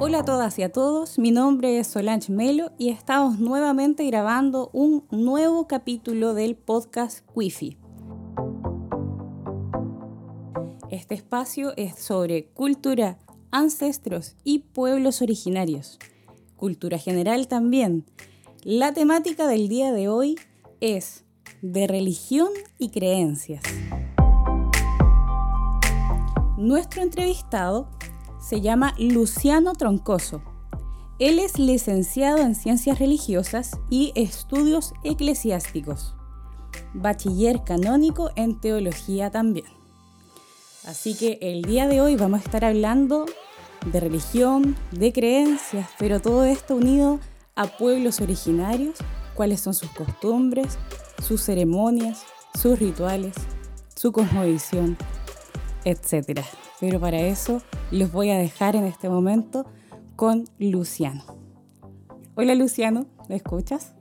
Hola a todas y a todos, mi nombre es Solange Melo y estamos nuevamente grabando un nuevo capítulo del podcast Wi-Fi. Este espacio es sobre cultura, ancestros y pueblos originarios. Cultura general también. La temática del día de hoy es de religión y creencias. Nuestro entrevistado se llama Luciano Troncoso. Él es licenciado en Ciencias Religiosas y Estudios Eclesiásticos, bachiller canónico en Teología también. Así que el día de hoy vamos a estar hablando de religión, de creencias, pero todo esto unido a pueblos originarios, cuáles son sus costumbres, sus ceremonias, sus rituales, su cosmovisión, etc. Pero para eso los voy a dejar en este momento con Luciano. Hola Luciano, ¿me escuchas?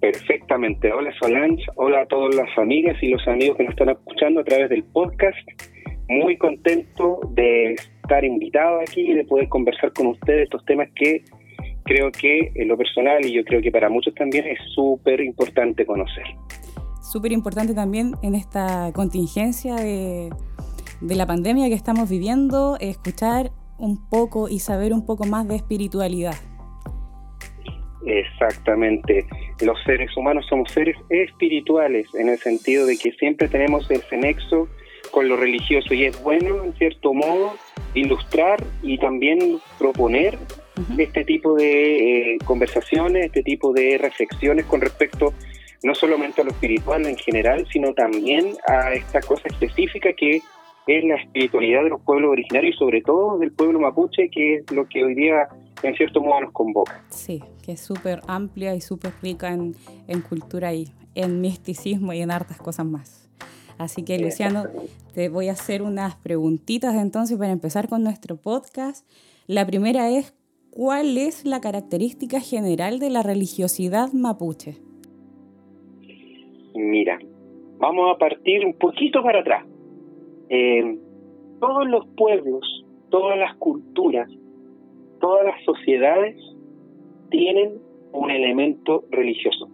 Perfectamente. Hola Solange, hola a todas las amigas y los amigos que nos están escuchando a través del podcast. Muy contento de estar invitado aquí y de poder conversar con ustedes estos temas que creo que en lo personal y yo creo que para muchos también es súper importante conocer. Súper importante también en esta contingencia de de la pandemia que estamos viviendo, escuchar un poco y saber un poco más de espiritualidad. Exactamente. Los seres humanos somos seres espirituales en el sentido de que siempre tenemos ese nexo con lo religioso y es bueno, en cierto modo, ilustrar y también proponer este tipo de eh, conversaciones, este tipo de reflexiones con respecto no solamente a lo espiritual en general, sino también a esta cosa específica que es la espiritualidad de los pueblos originarios y sobre todo del pueblo mapuche, que es lo que hoy día en cierto modo nos convoca. Sí, que es súper amplia y súper rica en, en, cultura y en misticismo y en hartas cosas más. Así que Luciano, te voy a hacer unas preguntitas entonces para empezar con nuestro podcast. La primera es, ¿cuál es la característica general de la religiosidad mapuche? Mira, vamos a partir un poquito para atrás. Eh, todos los pueblos, todas las culturas, todas las sociedades tienen un elemento religioso.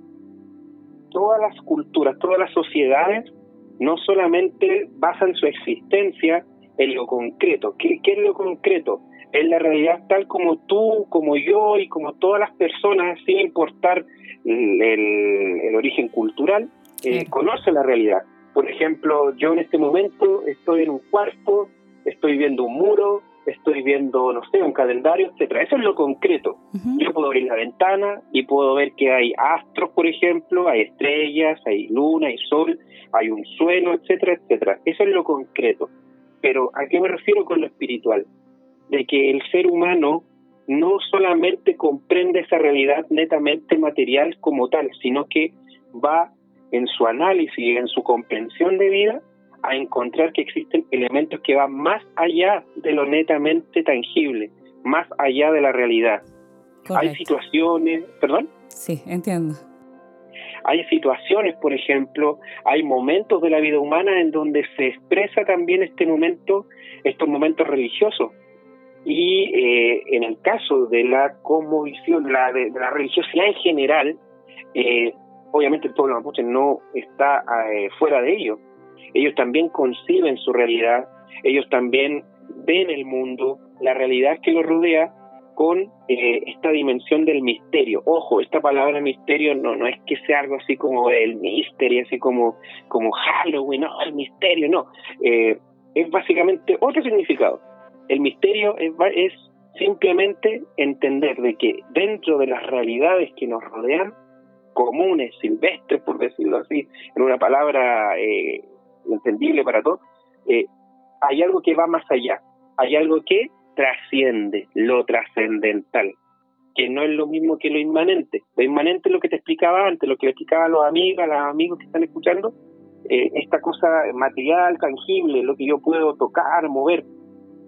Todas las culturas, todas las sociedades no solamente basan su existencia en lo concreto. ¿Qué, es lo concreto? Es la realidad tal como tú, como yo y como todas las personas, sin importar el, origen cultural, eh, conoce la realidad. Por ejemplo, yo en este momento estoy en un cuarto, estoy viendo un muro, estoy viendo, no sé, un calendario, etcétera. Eso es lo concreto. Yo puedo abrir la ventana y puedo ver que hay astros, por ejemplo, hay estrellas, hay luna, hay sol, hay un suelo, etcétera, etcétera. Eso es lo concreto. Pero ¿a qué me refiero con lo espiritual? De que el ser humano no solamente comprende esa realidad netamente material como tal, sino que va en su análisis y en su comprensión de vida a encontrar que existen elementos que van más allá de lo netamente tangible, más allá de la realidad. Hay situaciones, perdón. Sí, entiendo. Hay situaciones, por ejemplo, hay momentos de la vida humana en donde se expresa también este momento, estos momentos religiosos. Y eh, en el caso de la conmovisión, la, de, la religiosidad en general, eh, obviamente el pueblo mapuche no está eh, fuera de ello. Ellos también conciben su realidad, ellos también ven el mundo, la realidad que los rodea con eh, esta dimensión del misterio. Ojo, esta palabra misterio no, no es que sea algo así como el misterio, así como, como Halloween, no, el misterio, no. Eh, es básicamente otro significado. El misterio es, es simplemente entender de que dentro de las realidades que nos rodean comunes, silvestres, por decirlo así, en una palabra eh, entendible para todos, eh, hay algo que va más allá, hay algo que trasciende lo trascendental, que no es lo mismo que lo inmanente. Lo inmanente es lo que te explicaba antes, lo que le explicaba a los amigos, a los amigos que están escuchando, eh, esta cosa material, tangible, lo que yo puedo tocar, mover.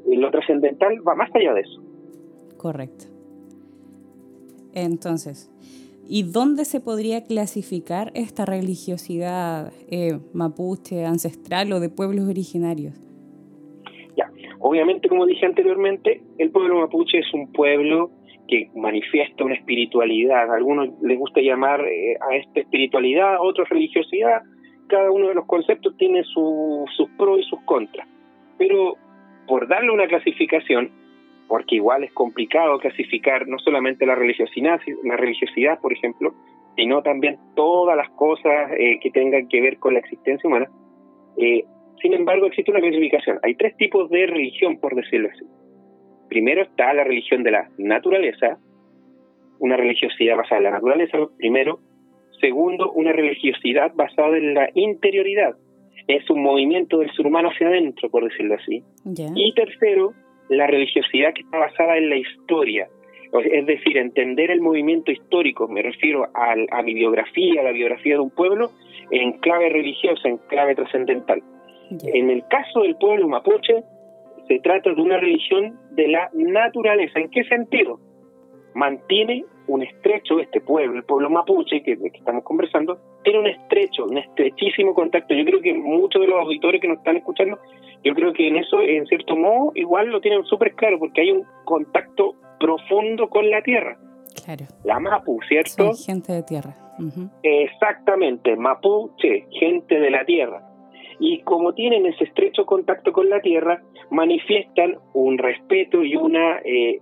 lo trascendental va más allá de eso. Correcto. Entonces, ¿Y dónde se podría clasificar esta religiosidad eh, mapuche, ancestral o de pueblos originarios? Ya, Obviamente, como dije anteriormente, el pueblo mapuche es un pueblo que manifiesta una espiritualidad. A algunos les gusta llamar eh, a esta espiritualidad, a otros religiosidad. Cada uno de los conceptos tiene sus pros y sus contras. Pero por darle una clasificación, porque igual es complicado clasificar no solamente la religiosidad, la religiosidad por ejemplo, sino también todas las cosas eh, que tengan que ver con la existencia humana. Eh, sin embargo, existe una clasificación. Hay tres tipos de religión, por decirlo así. Primero está la religión de la naturaleza, una religiosidad basada en la naturaleza, primero. Segundo, una religiosidad basada en la interioridad. Es un movimiento del ser humano hacia adentro, por decirlo así. Y tercero, la religiosidad que está basada en la historia. Es decir, entender el movimiento histórico, me refiero a, mi biografía, a la biografía de un pueblo, en clave religiosa, en clave trascendental. En el caso del pueblo mapuche, se trata de una religión de la naturaleza. ¿En qué sentido? Mantiene un estrecho, este pueblo, el pueblo mapuche que, que estamos conversando, tiene un estrecho, un estrechísimo contacto. Yo creo que muchos de los auditores que nos están escuchando, yo creo que en eso, en cierto modo, igual lo tienen súper claro, porque hay un contacto profundo con la tierra. Claro. La Mapu, ¿cierto? gente de tierra. Exactamente, Mapuche, gente de la tierra y como tienen ese estrecho contacto con la tierra, manifiestan un respeto y una, eh,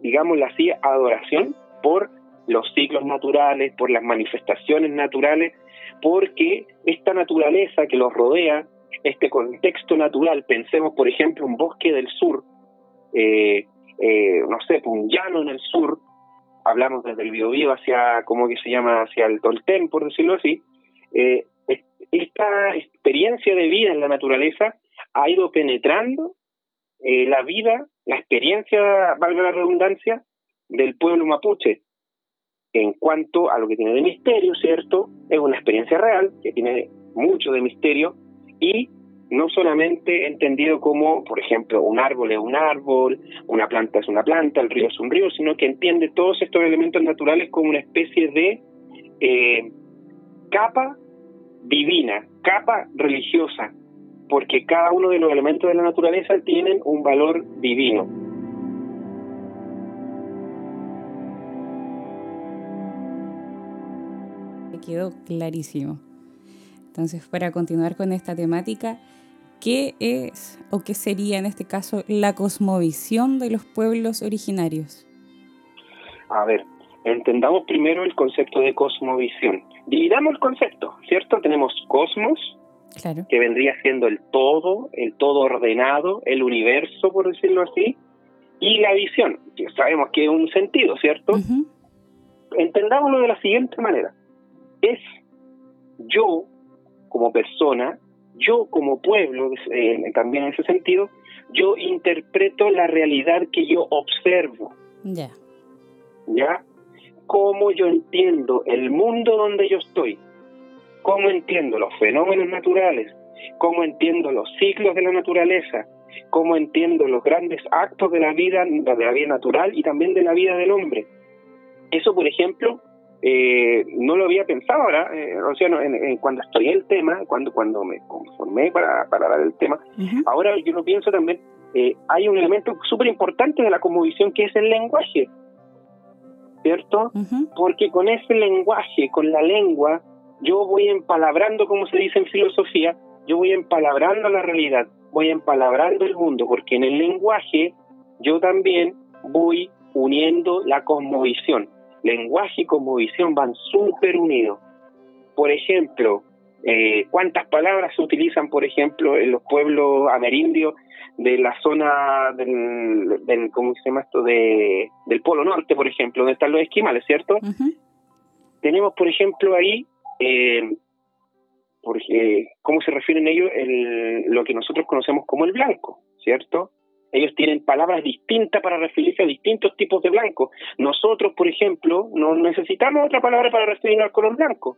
digámoslo así, adoración por los ciclos naturales, por las manifestaciones naturales, porque esta naturaleza que los rodea, este contexto natural, pensemos por ejemplo un bosque del sur, eh, eh, no sé, pues, un llano en el sur, hablamos desde el Biobío hacia, ¿cómo que se llama?, hacia el Tolten, por decirlo así, eh, esta experiencia de vida en la naturaleza ha ido penetrando la vida, la experiencia, valga la redundancia, del pueblo mapuche. En cuanto a lo que tiene de misterio, ¿cierto? Es una experiencia real que tiene mucho de misterio y no solamente entendido como, por ejemplo, un árbol es un árbol, una planta es una planta, el río es un río, sino que entiende todos estos elementos naturales como una especie de eh, capa divina, capa religiosa, porque cada uno de los elementos de la naturaleza tienen un valor divino. Me quedó clarísimo. Entonces, para continuar con esta temática, ¿qué es o qué sería en este caso la cosmovisión de los pueblos originarios? A ver, entendamos primero el concepto de cosmovisión. Dividamos el concepto, ¿cierto? Tenemos cosmos, que vendría siendo el todo, el todo ordenado, el universo, por decirlo así, y la visión, que sabemos que es un sentido, ¿cierto? Entendámoslo de la siguiente manera. Es yo como persona, yo como pueblo, eh, también en ese sentido, yo interpreto la realidad que yo observo. Ya. ¿Ya? cómo yo entiendo el mundo donde yo estoy, cómo entiendo los fenómenos naturales, cómo entiendo los ciclos de la naturaleza, cómo entiendo los grandes actos de la vida, de la vida natural y también de la vida del hombre. Eso, por ejemplo, eh, no lo había pensado ahora, eh, o sea, en, cuando estudié el tema, cuando, cuando me conformé para, para dar el tema, ahora yo lo pienso también, eh, hay un elemento súper importante de la conmovisión que es el lenguaje. ¿cierto? Porque con ese lenguaje, con la lengua, yo voy empalabrando, como se dice en filosofía, yo voy empalabrando la realidad, voy empalabrando el mundo, porque en el lenguaje yo también voy uniendo la cosmovisión. Lenguaje y cosmovisión van súper unidos. Por ejemplo, eh, ¿cuántas palabras se utilizan, por ejemplo, en los pueblos amerindios de la zona del, del ¿cómo se llama esto? De, del Polo Norte, por ejemplo, donde están los esquimales, ¿cierto? Tenemos, por ejemplo, ahí, eh, porque, ¿cómo se refieren ellos? El, lo que nosotros conocemos como el blanco, ¿cierto? Ellos tienen palabras distintas para referirse a distintos tipos de blanco. Nosotros, por ejemplo, no necesitamos otra palabra para referirnos al color blanco.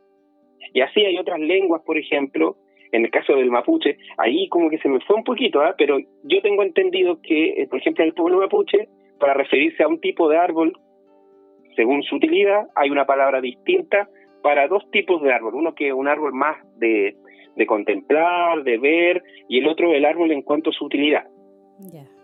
Y así hay otras lenguas, por ejemplo, en el caso del mapuche, ahí como que se me fue un poquito, ¿ah? pero yo tengo entendido que, eh, por ejemplo, en el pueblo mapuche, para referirse a un tipo de árbol, según su utilidad, hay una palabra distinta para dos tipos de árbol. Uno que es un árbol más de, de contemplar, de ver, y el otro el árbol en cuanto a su utilidad.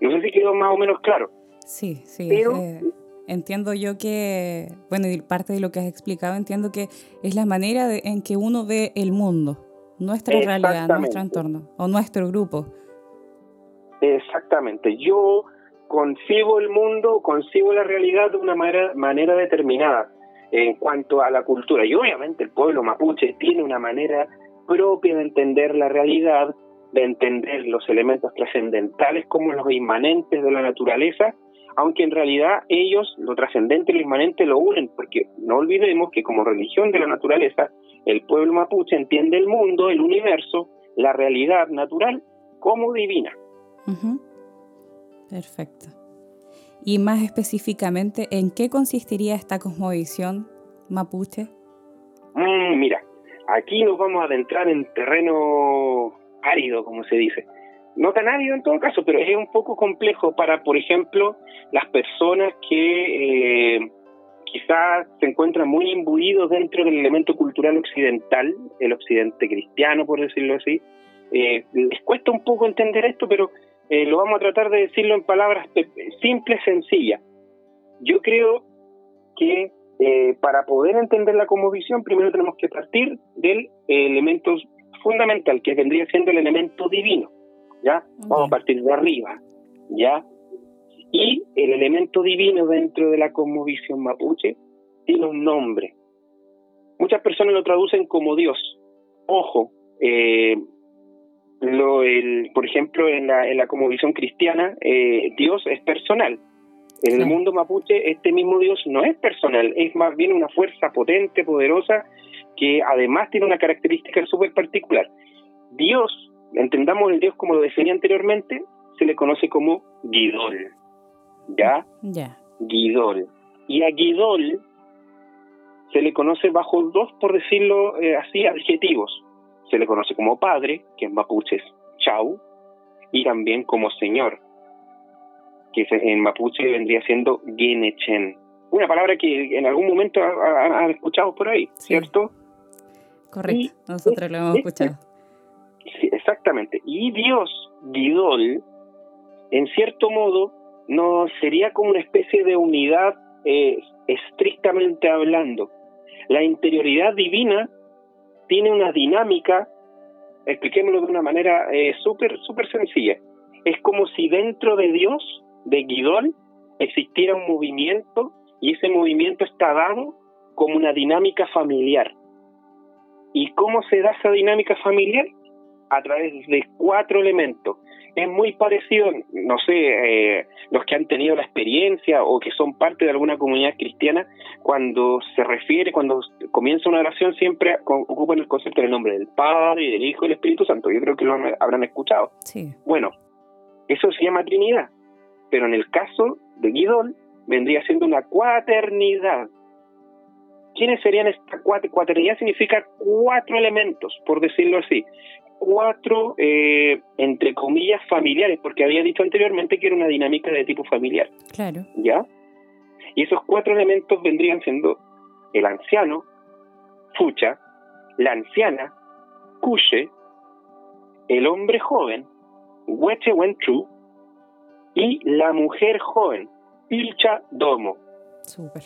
No sé si quedó más o menos claro. Sí, sí. Eh, entiendo yo que, bueno, y parte de lo que has explicado, entiendo que es la manera en que uno ve el mundo, nuestra realidad, nuestro entorno o nuestro grupo. Exactamente. Yo concibo el mundo, concibo la realidad de una manera, manera determinada en cuanto a la cultura. Y obviamente el pueblo mapuche tiene una manera propia de entender la realidad, de entender los elementos trascendentales como los inmanentes de la naturaleza, aunque en realidad ellos lo trascendente y lo inmanente lo unen, porque no olvidemos que como religión de la naturaleza, el pueblo mapuche entiende el mundo, el universo, la realidad natural como divina. Perfecto. Y más específicamente, ¿en qué consistiría esta cosmovisión mapuche? Mm, mira, aquí nos vamos a adentrar en terreno árido, como se dice. No tan árido en todo caso, pero es un poco complejo para, por ejemplo, las personas que eh, quizás se encuentran muy imbuidos dentro del elemento cultural occidental, el occidente cristiano, por decirlo así. Eh, les cuesta un poco entender esto, pero eh, lo vamos a tratar de decirlo en palabras simples, sencillas. Yo creo que para poder entender la visión primero tenemos que partir del elemento fundamental, que vendría siendo el elemento divino. ¿Ya? Vamos a partir de arriba. ¿Ya? Y el elemento divino dentro de la cosmovisión mapuche tiene un nombre. Muchas personas lo traducen como Dios. Ojo, eh, lo, el, por ejemplo, en la, en la visión cristiana, eh, Dios es personal. En el mundo mapuche, este mismo Dios no es personal, es más bien una fuerza potente, poderosa, que además tiene una característica súper particular. Dios, entendamos el Dios como lo definía anteriormente, se le conoce como Guidol. ¿Ya? Ya. Guidol. Y a Guidol se le conoce bajo dos, por decirlo eh, así, adjetivos se le conoce como padre, que en mapuche es chau, y también como señor, que en mapuche vendría siendo genechen. Una palabra que en algún momento han escuchado por ahí, ¿cierto? Correcto, nosotros lo hemos escuchado. Sí, exactamente. Y Dios, Guidol, en cierto modo, no sería como una especie de unidad eh, estrictamente hablando. La interioridad divina tiene una dinámica, expliquémoslo de una manera eh, súper súper sencilla. Es como si dentro de Dios, de Guidol, existiera un movimiento y ese movimiento está dado como una dinámica familiar. ¿Y cómo se da esa dinámica familiar? A través de cuatro elementos es muy parecido, no sé, eh, los que han tenido la experiencia o que son parte de alguna comunidad cristiana, cuando se refiere, cuando comienza una oración, siempre ocupan el concepto del nombre del Padre, y del Hijo y del Espíritu Santo. Yo creo que lo habrán escuchado. Sí. Bueno, eso se llama Trinidad, pero en el caso de Guidol vendría siendo una cuaternidad. ¿Quiénes serían esta cuaternidad? Cuaternidad significa cuatro elementos, por decirlo así cuatro, eh, entre comillas, familiares, porque había dicho anteriormente que era una dinámica de tipo familiar. Claro. ¿Ya? Y esos cuatro elementos vendrían siendo el anciano, Fucha, la anciana, Kushe, el hombre joven, Weche Wentru, y la mujer joven, Pilcha Domo. Súper.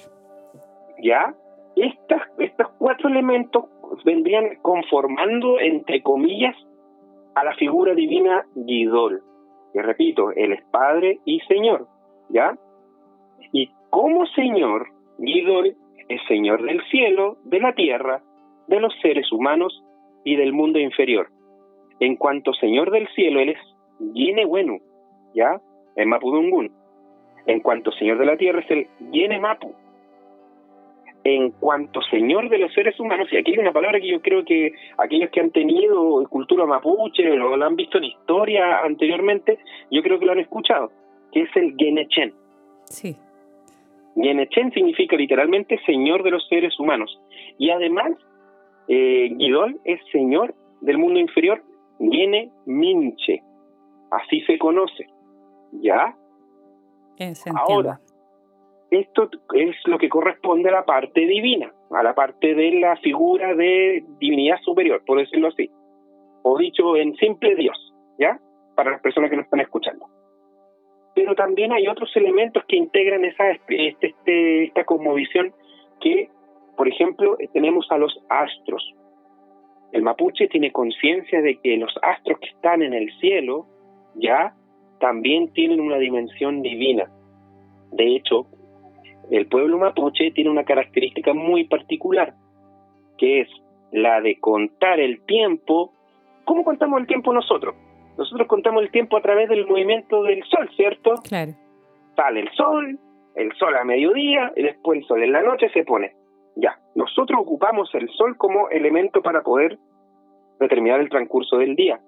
¿Ya? Estas, estos cuatro elementos vendrían conformando, entre comillas, a la figura divina Guidol. Que repito, él es Padre y Señor, ¿ya? Y como Señor, Guidol es Señor del cielo, de la tierra, de los seres humanos y del mundo inferior. En cuanto Señor del cielo, él es Yene Wenu, ¿ya? En Mapudungun. En cuanto Señor de la tierra, es el Yene Mapu, en cuanto señor de los seres humanos, y aquí hay una palabra que yo creo que aquellos que han tenido cultura mapuche o lo han visto en historia anteriormente, yo creo que lo han escuchado, que es el Genechen. Sí. Genechen significa literalmente señor de los seres humanos. Y además, eh, Guidol es señor del mundo inferior, Gene Minche. Así se conoce. ¿Ya? Ahora, esto es lo que corresponde a la parte divina, a la parte de la figura de divinidad superior, por decirlo así. O dicho en simple Dios, ¿ya? Para las personas que nos están escuchando. pero también hay otros elementos que integran esa este, este, esta cosmovisión que, por ejemplo, tenemos a los astros. El mapuche tiene conciencia de que los astros que están en el cielo ya también tienen una dimensión divina. De hecho, el pueblo mapuche tiene una característica muy particular, que es la de contar el tiempo. ¿Cómo contamos el tiempo nosotros? Nosotros contamos el tiempo a través del movimiento del sol, ¿cierto? Claro. Sale el sol, el sol a mediodía y después el sol en la noche se pone. Ya, nosotros ocupamos el sol como elemento para poder determinar el transcurso del día,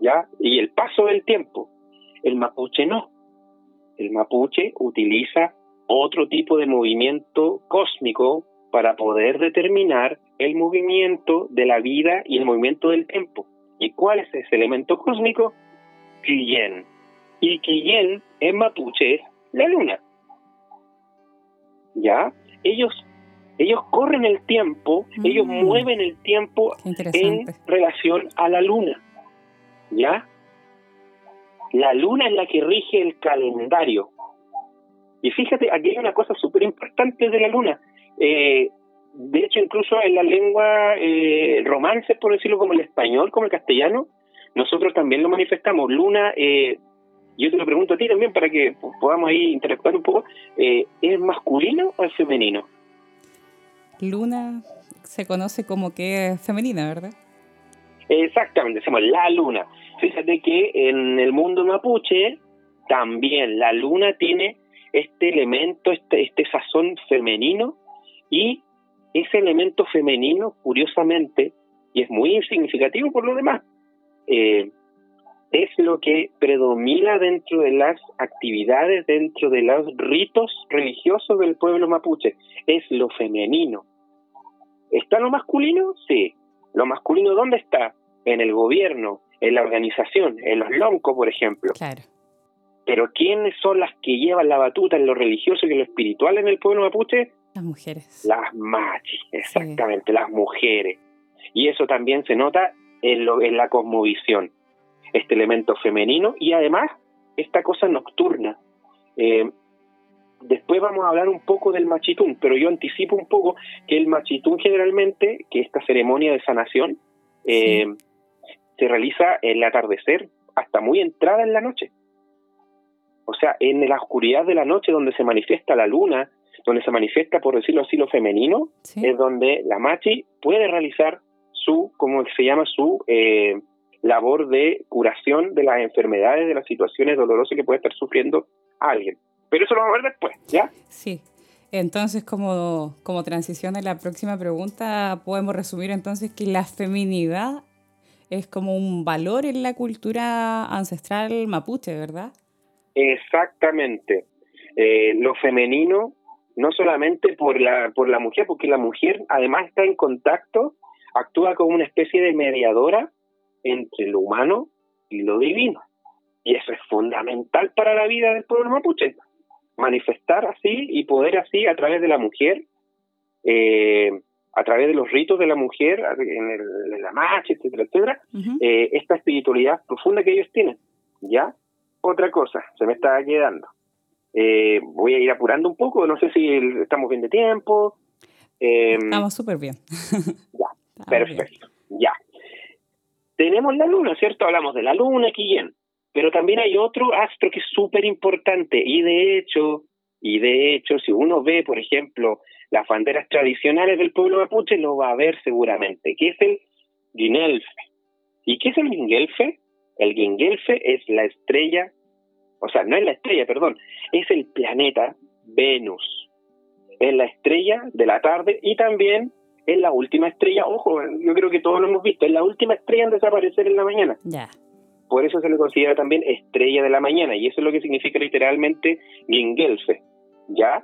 ¿ya? Y el paso del tiempo. El mapuche no. El mapuche utiliza otro tipo de movimiento cósmico para poder determinar el movimiento de la vida y el movimiento del tiempo. ¿Y cuál es ese elemento cósmico? Quillén. Y Quillén en mapuche es la luna. ¿Ya? Ellos ellos corren el tiempo, ellos mm. mueven el tiempo en relación a la luna. ¿Ya? La luna es la que rige el calendario. Y fíjate, aquí hay una cosa súper importante de la luna. Eh, de hecho, incluso en la lengua eh, romance, por decirlo como el español, como el castellano, nosotros también lo manifestamos. Luna, eh, yo te lo pregunto a ti también para que podamos ahí interactuar un poco, eh, ¿es masculino o es femenino? Luna se conoce como que es femenina, ¿verdad? Exactamente, decimos la luna. Fíjate que en el mundo mapuche también la luna tiene este elemento, este, este sazón femenino y ese elemento femenino, curiosamente, y es muy significativo por lo demás, eh, es lo que predomina dentro de las actividades, dentro de los ritos religiosos del pueblo mapuche, es lo femenino. ¿Está lo masculino? Sí. ¿Lo masculino dónde está? En el gobierno, en la organización, en los loncos, por ejemplo. Claro. Pero ¿quiénes son las que llevan la batuta en lo religioso y en lo espiritual en el pueblo mapuche? Las mujeres. Las machis, exactamente, las mujeres. Y eso también se nota en, lo, en la cosmovisión, este elemento femenino y además esta cosa nocturna. Eh, después vamos a hablar un poco del machitún, pero yo anticipo un poco que el machitún generalmente, que esta ceremonia de sanación, eh, se realiza en el atardecer hasta muy entrada en la noche. O sea, en la oscuridad de la noche donde se manifiesta la luna, donde se manifiesta, por decirlo así, lo femenino, es donde la machi puede realizar su, como se llama, su eh, labor de curación de las enfermedades, de las situaciones dolorosas que puede estar sufriendo alguien. Pero eso lo vamos a ver después, ¿ya? Sí. Entonces, como, como transición a la próxima pregunta, podemos resumir entonces que la feminidad es como un valor en la cultura ancestral mapuche, ¿verdad? Exactamente. Eh, lo femenino, no solamente por la, por la mujer, porque la mujer además está en contacto, actúa como una especie de mediadora entre lo humano y lo divino. Y eso es fundamental para la vida del pueblo mapuche. Manifestar así y poder así a través de la mujer, eh, a través de los ritos de la mujer, en, la marcha, etcétera, etcétera, eh, esta espiritualidad profunda que ellos tienen. ¿Ya? Otra cosa, se me está quedando. Eh, voy a ir apurando un poco, no sé si estamos bien de tiempo. estamos súper bien. ya, perfecto, ya. Tenemos la luna, ¿cierto? Hablamos de la luna, bien. Pero también hay otro astro que es súper importante y de hecho, y de hecho, si uno ve, por ejemplo, las banderas tradicionales del pueblo mapuche, lo va a ver seguramente, que es el Guinelfe. ¿Y qué es el Guinelfe? El Guinelfe es la estrella, o sea, no es la estrella, perdón, es el planeta Venus. Es la estrella de la tarde y también es la última estrella, ojo, yo creo que todos lo hemos visto, es la última estrella en desaparecer en la mañana. Ya. Por eso se le considera también estrella de la mañana, y eso es lo que significa literalmente Gingelfe. ¿Ya?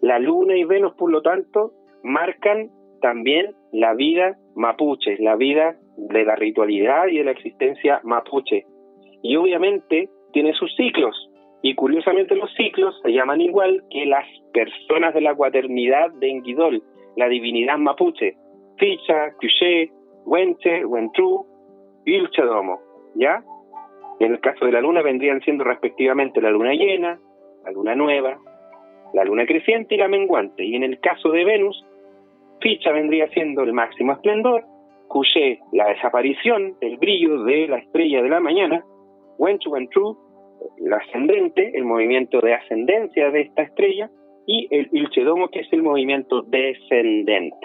La luna y Venus, por lo tanto, marcan también la vida mapuche, la vida de la ritualidad y de la existencia mapuche. Y obviamente tiene sus ciclos, y curiosamente los ciclos se llaman igual que las personas de la cuaternidad de Enguidol, la divinidad mapuche, Ficha, Cuché, Huenche, Huentru y Uchadomo. ¿ya? En el caso de la luna vendrían siendo respectivamente la luna llena, la luna nueva, la luna creciente y la menguante. Y en el caso de Venus, Ficha vendría siendo el máximo esplendor, Couché la desaparición, el brillo de la estrella de la mañana, Wen Chu Wen True, el ascendente, el movimiento de ascendencia de esta estrella, y el Ilchedomo, que es el movimiento descendente.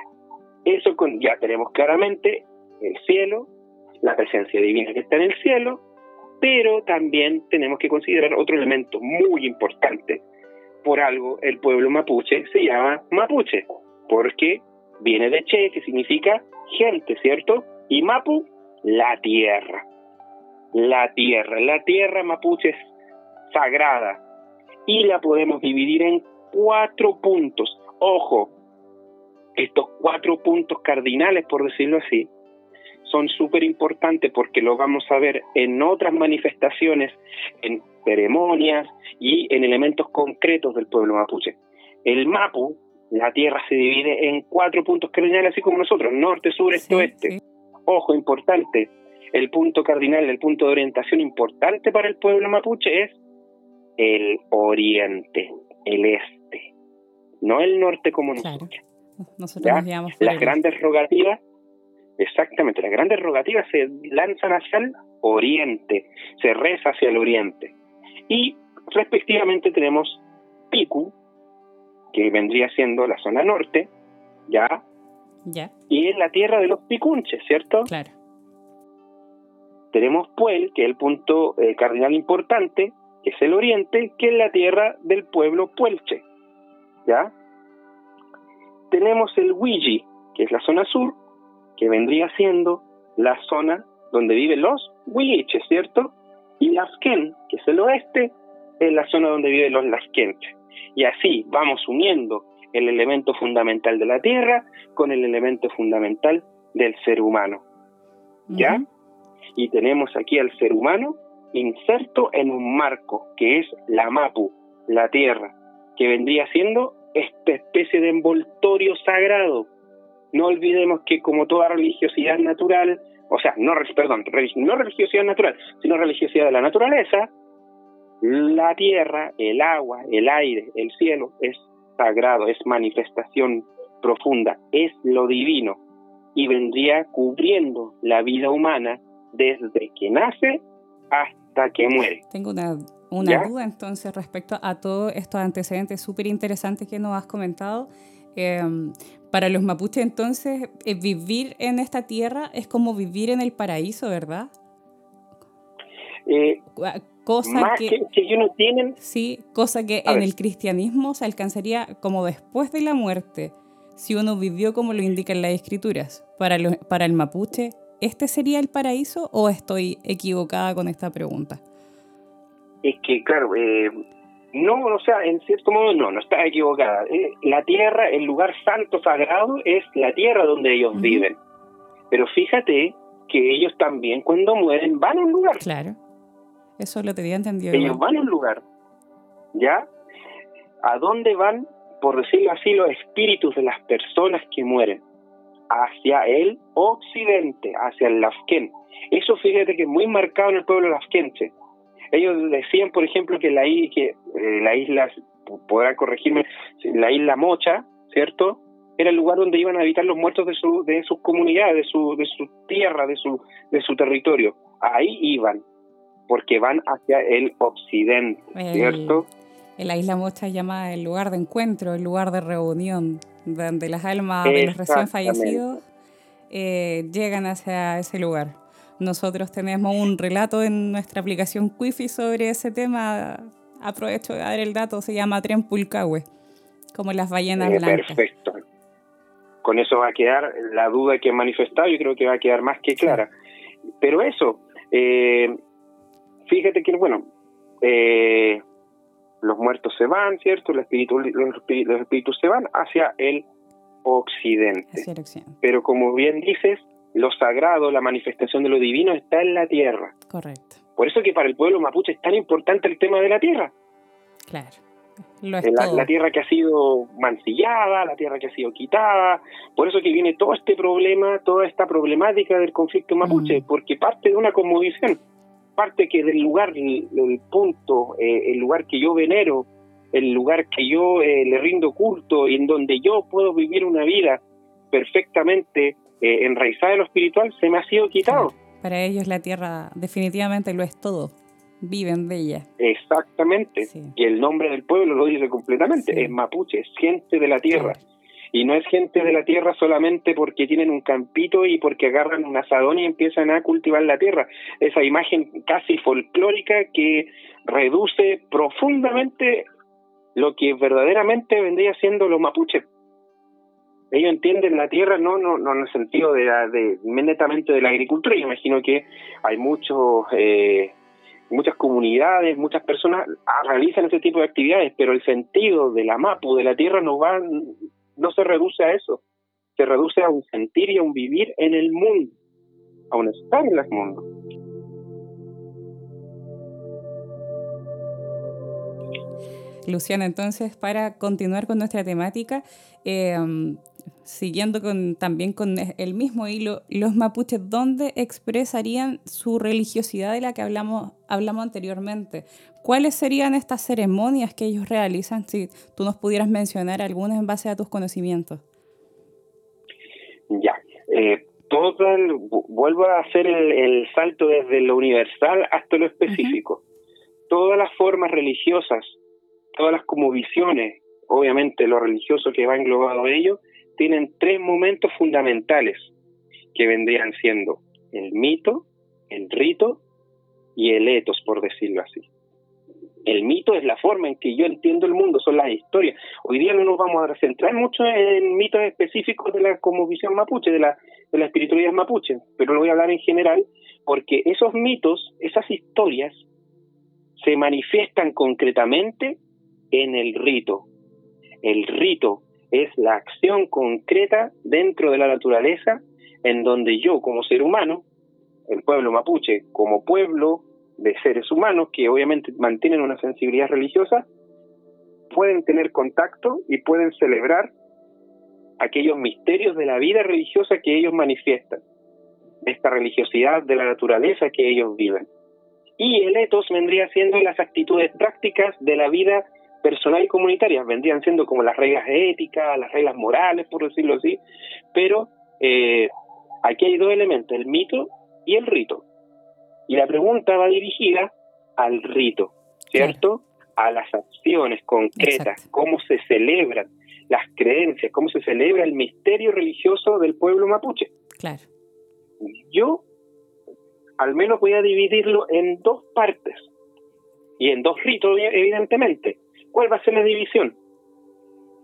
Eso con, ya tenemos claramente el cielo, la presencia divina que está en el cielo, pero también tenemos que considerar otro elemento muy importante. Por algo el pueblo mapuche se llama mapuche, porque viene de che, que significa gente, ¿cierto? Y mapu, la tierra. La tierra. La tierra mapuche es sagrada y la podemos dividir en cuatro puntos. Ojo, estos cuatro puntos cardinales, por decirlo así, son súper importantes porque lo vamos a ver en otras manifestaciones, en ceremonias y en elementos concretos del pueblo mapuche. El mapu, la tierra se divide en cuatro puntos cardinales, así como nosotros, norte, sur, este, oeste. Ojo, importante, el punto cardinal, el punto de orientación importante para el pueblo mapuche es el oriente, el este, no el norte como nosotros. Las grandes rogativas, exactamente, las grandes rogativas se lanzan hacia el oriente, se reza hacia el oriente. Y respectivamente tenemos Picu, que vendría siendo la zona norte, ¿ya? Ya. Y es la tierra de los picunches, ¿cierto? Claro. Tenemos Puel, que es el punto eh, cardinal importante, que es el oriente, que es la tierra del pueblo puelche, ¿ya? tenemos el Huilli, que es la zona sur, que vendría siendo la zona donde viven los Huilliches, ¿cierto? Y Lasken, que es el oeste, es la zona donde viven los Lasquenches. Y así vamos uniendo el elemento fundamental de la tierra con el elemento fundamental del ser humano. ¿Ya? Y tenemos aquí al ser humano inserto en un marco que es la Mapu, la tierra, que vendría siendo esta especie de envoltorio sagrado. No olvidemos que como toda religiosidad natural, o sea, no, perdón, no religiosidad natural, sino religiosidad de la naturaleza, la tierra, el agua, el aire, el cielo es sagrado, es manifestación profunda, es lo divino y vendría cubriendo la vida humana desde que nace hasta que muere. Tengo una una duda entonces respecto a todos estos antecedentes súper interesantes que nos has comentado. Em, para los mapuches entonces, eh, vivir en esta tierra es como vivir en el paraíso, ¿verdad? Eh, cosa que, ellos no tienen. Sí, cosa que en el cristianismo se alcanzaría como después de la muerte, si uno vivió como lo indican las escrituras. Para, para el mapuche, ¿este sería el paraíso o estoy equivocada con esta pregunta? es que, claro, eh, no, o sea, en cierto modo no, no está equivocada. Eh, la tierra, el lugar santo sagrado es la tierra donde ellos viven. Pero fíjate que ellos también cuando mueren van a un lugar. Claro, eso lo tenía entendido. Ellos van a un lugar, ¿ya? ¿A dónde van, por decirlo así, los espíritus de las personas que mueren? Hacia el occidente, hacia el Lafken. Eso fíjate que es muy marcado en el pueblo lafkense ellos decían, por ejemplo, que la, que, eh, la isla, podrá corregirme, la isla Mocha, ¿cierto? Era el lugar donde iban a habitar los muertos de, su, de sus comunidades, de su, de su tierra, de su, de su territorio. Ahí iban, porque van hacia el occidente, ¿cierto? En la isla Mocha se llama el lugar de encuentro, el lugar de reunión, donde las almas de los recién fallecidos eh, llegan hacia ese lugar. Nosotros tenemos un relato en nuestra aplicación Quifi sobre ese tema. Aprovecho de dar el dato, se llama Tren Pulcahue, como las ballenas eh, blancas. Perfecto. Con eso va a quedar la duda que he manifestado, yo creo que va a quedar más que clara. Pero eso, eh, fíjate que, bueno, eh, los muertos se van, ¿cierto? Los espíritus, los espíritus se van hacia el occidente. Hacia el occidente. Pero como bien dices, lo sagrado, la manifestación de lo divino está en la tierra. Correcto. Por eso que para el pueblo mapuche es tan importante el tema de la tierra. Claro. la, tierra que ha sido mancillada, la tierra que ha sido quitada. Por eso que viene todo este problema, toda esta problemática del conflicto mapuche, mm. porque parte de una conmovisión, parte que del lugar, el, punto, eh, el lugar que yo venero, el lugar que yo eh, le rindo culto y en donde yo puedo vivir una vida perfectamente eh, enraizada en lo espiritual, se me ha sido quitado. Para ellos la tierra definitivamente lo es todo, viven de ella. Exactamente, y el nombre del pueblo lo dice completamente, es mapuche, es gente de la tierra. Y no es gente de la tierra solamente porque tienen un campito y porque agarran un asadón y empiezan a cultivar la tierra. Esa imagen casi folclórica que reduce profundamente lo que verdaderamente vendría siendo los mapuches. Ellos entienden la tierra no no, no en el sentido de, de netamente de la agricultura. Yo imagino que hay muchos eh, muchas comunidades, muchas personas realizan ese tipo de actividades, pero el sentido de la mapu, de la tierra, no va no se reduce a eso. Se reduce a un sentir y a un vivir en el mundo, a un estar en el mundo. Luciana, entonces, para continuar con nuestra temática, eh, siguiendo con, también con el mismo hilo, los mapuches, ¿dónde expresarían su religiosidad de la que hablamos, hablamos anteriormente? ¿Cuáles serían estas ceremonias que ellos realizan? Si tú nos pudieras mencionar algunas en base a tus conocimientos. Ya, eh, todo vuelvo a hacer el, salto desde lo universal hasta lo específico. Todas las formas religiosas todas las como visiones, obviamente lo religioso que va englobado a ello, tienen tres momentos fundamentales que vendrían siendo el mito, el rito y el etos, por decirlo así. El mito es la forma en que yo entiendo el mundo, son las historias. Hoy día no nos vamos a centrar mucho en mitos específicos de la como mapuche, de la, de la espiritualidad mapuche, pero lo voy a hablar en general, porque esos mitos, esas historias, se manifiestan concretamente en el rito. El rito es la acción concreta dentro de la naturaleza en donde yo como ser humano, el pueblo mapuche como pueblo de seres humanos que obviamente mantienen una sensibilidad religiosa, pueden tener contacto y pueden celebrar aquellos misterios de la vida religiosa que ellos manifiestan, esta religiosidad de la naturaleza que ellos viven. Y el etos vendría siendo las actitudes prácticas de la vida personal y comunitarias, vendrían siendo como las reglas éticas, las reglas morales, por decirlo así, pero eh, aquí hay dos elementos, el mito y el rito. Y la pregunta va dirigida al rito, ¿cierto? A las acciones concretas, cómo se celebran las creencias, cómo se celebra el misterio religioso del pueblo mapuche. Claro. Yo al menos voy a dividirlo en dos partes y en dos ritos, evidentemente. ¿Cuál va a ser la división?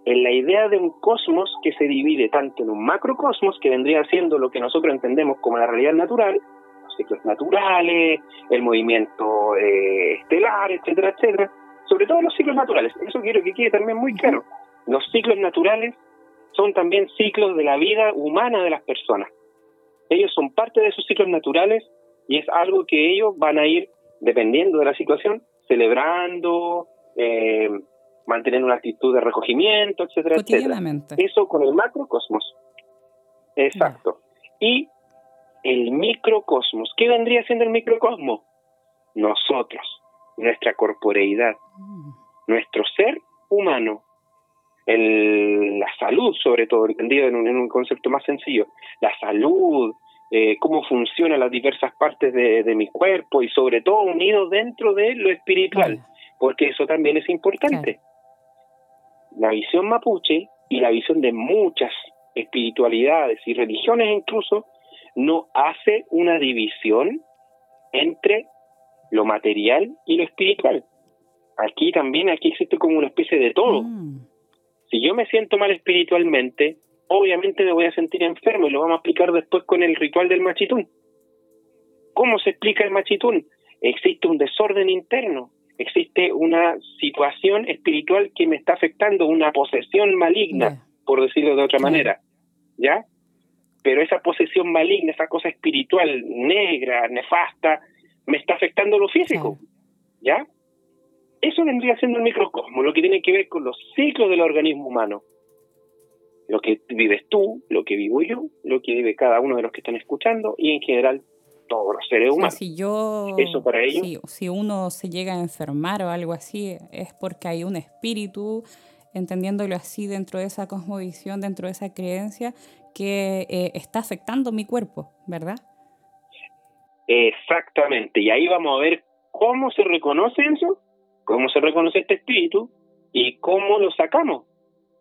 En la idea de un cosmos que se divide tanto en un macrocosmos, que vendría siendo lo que nosotros entendemos como la realidad natural, los ciclos naturales, el movimiento eh, estelar, etcétera, etcétera, sobre todo los ciclos naturales. Eso quiero que quede también muy claro. Los ciclos naturales son también ciclos de la vida humana de las personas. Ellos son parte de esos ciclos naturales y es algo que ellos van a ir, dependiendo de la situación, celebrando, eh, mantener una actitud de recogimiento, etcétera, etcétera. Eso con el macrocosmos. Exacto. Y el microcosmos. ¿Qué vendría siendo el microcosmos? Nosotros, nuestra corporeidad, mm. nuestro ser humano, el, la salud sobre todo, entendido en un, concepto más sencillo, la salud, eh, cómo funcionan las diversas partes de, de, mi cuerpo y sobre todo unido dentro de lo espiritual porque eso también es importante. La visión mapuche y la visión de muchas espiritualidades y religiones incluso no hace una división entre lo material y lo espiritual. Aquí también aquí existe como una especie de todo. Mm. Si yo me siento mal espiritualmente, obviamente me voy a sentir enfermo y lo vamos a explicar después con el ritual del machitún. ¿Cómo se explica el machitún? Existe un desorden interno, existe una situación espiritual que me está afectando, una posesión maligna, por decirlo de otra manera, ¿ya? Pero esa posesión maligna, esa cosa espiritual negra, nefasta, me está afectando lo físico, ¿ya? Eso vendría siendo el microcosmo, lo que tiene que ver con los ciclos del organismo humano. Lo que vives tú, lo que vivo yo, lo que vive cada uno de los que están escuchando y en general todos los seres humanos. si yo, Eso para ellos. Si, si uno se llega a enfermar o algo así, es porque hay un espíritu, entendiéndolo así dentro de esa cosmovisión, dentro de esa creencia, que eh, está afectando mi cuerpo, ¿verdad? Exactamente, y ahí vamos a ver cómo se reconoce eso, cómo se reconoce este espíritu y cómo lo sacamos,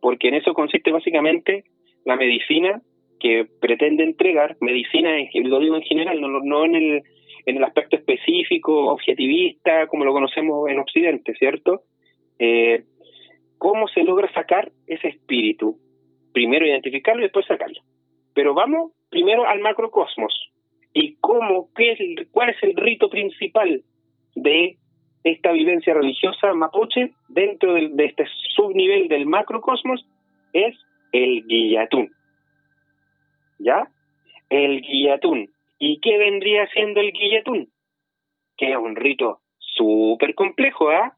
porque en eso consiste básicamente la medicina que pretende entregar, medicina, lo digo en general, no, no en, el, en el aspecto específico, objetivista, como lo conocemos en Occidente, ¿cierto? Eh, ¿Cómo se logra sacar ese espíritu? Primero identificarlo y después sacarlo. Pero vamos primero al macrocosmos. ¿Y cómo, qué es cuál es el rito principal de esta vivencia religiosa mapuche dentro de, de este subnivel del macrocosmos? Es el guillatún. ¿Ya? El guillatún. ¿Y qué vendría siendo el guillatún? Que es un rito súper complejo, ¿ah?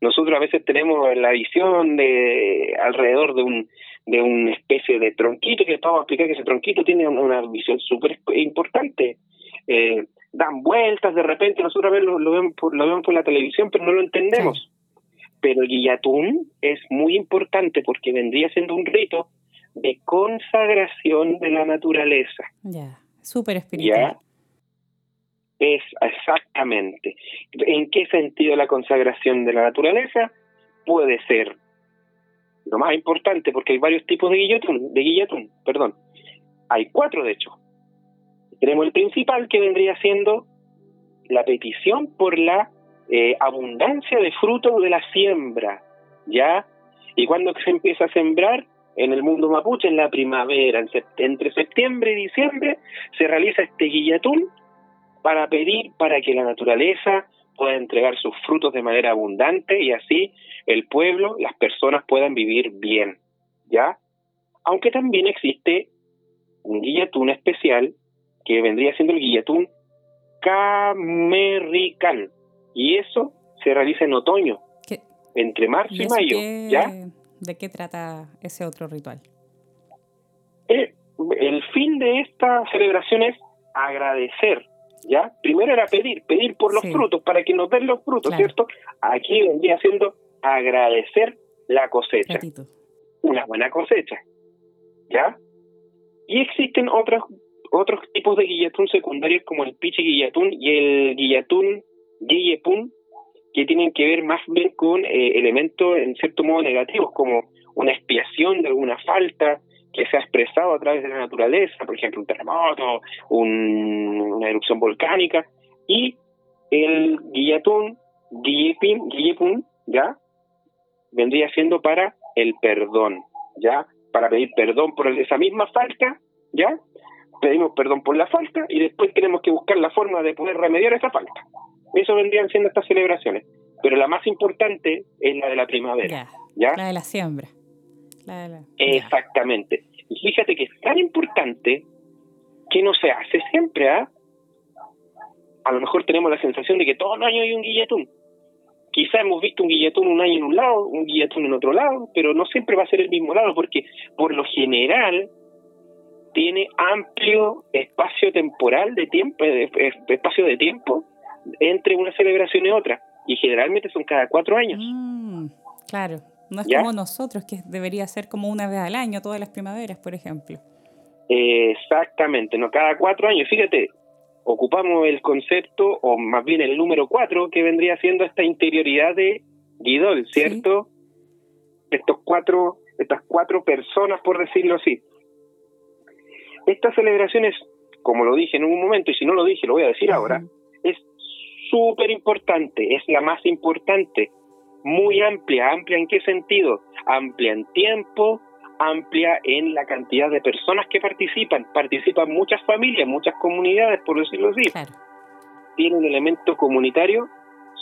Nosotros a veces tenemos la visión de alrededor de un de una especie de tronquito que vamos a explicar que ese tronquito tiene una visión súper importante. Eh, dan vueltas de repente, nosotros a ver lo, vemos por, lo vemos por la televisión, pero no lo entendemos. Pero el guillatún es muy importante porque vendría siendo un rito de consagración de la naturaleza. Ya, súper espiritual. Es exactamente. ¿En qué sentido la consagración de la naturaleza? Puede ser lo más importante, porque hay varios tipos de guillatún, de guillatún, perdón. Hay cuatro, de hecho. Tenemos el principal, que vendría siendo la petición por la eh, abundancia de frutos de la siembra, ¿ya? Y cuando se empieza a sembrar, en el mundo mapuche, en la primavera, entre septiembre y diciembre, se realiza este guillatún para pedir para que la naturaleza pueda entregar sus frutos de manera abundante y así el pueblo, las personas puedan vivir bien, ¿ya? Aunque también existe un guillatún especial que vendría siendo el guillatún camerrical y eso se realiza en otoño, entre marzo y, mayo, ¿ya? ¿De qué trata ese otro ritual? Eh, el fin de esta celebración es agradecer ¿ya? Primero era pedir, pedir por los frutos, para que nos den los frutos, ¿cierto? Aquí vendría siendo agradecer la cosecha. Una buena cosecha, ¿ya? Y existen otros otros tipos de guillatún secundarios como el piche guillatún y el guillatún guillepún, que tienen que ver más bien con eh, elementos en cierto modo negativos, como una expiación de alguna falta, que se ha expresado a través de la naturaleza, por ejemplo, un terremoto, una erupción volcánica, y el guillatún, guillepín, ¿ya? Vendría siendo para el perdón, ¿ya? Para pedir perdón por esa misma falta, ¿ya? Pedimos perdón por la falta y después tenemos que buscar la forma de poder remediar esa falta. Eso vendrían siendo estas celebraciones. Pero la más importante es la de la primavera, ¿ya? La de la siembra. Exactamente. Y fíjate que es tan importante que no se hace siempre, ¿ah? A lo mejor tenemos la sensación de que todos los años hay un guilletún. Quizá hemos visto un guilletún un año en un lado, un guilletún en otro lado, pero no siempre va a ser el mismo lado, porque por lo general tiene amplio espacio temporal de tiempo, eh, eh, espacio de tiempo entre una celebración y otra, y generalmente son cada cuatro años. Mm, claro, no es como nosotros, que debería ser como una vez al año, todas las primaveras, por ejemplo. Exactamente, no cada cuatro años. Fíjate, ocupamos el concepto, o más bien el número cuatro, que vendría siendo esta interioridad de Guidol, ¿cierto? Estos cuatro, estas cuatro personas, por decirlo así. Estas celebraciones, como lo dije en un momento, y si no lo dije, lo voy a decir ahora, súper importante, es la más importante muy amplia. ¿Amplia en qué sentido? Amplia en tiempo, amplia en la cantidad de personas que participan. Participan muchas familias, muchas comunidades, por decirlo así. Tiene un elemento comunitario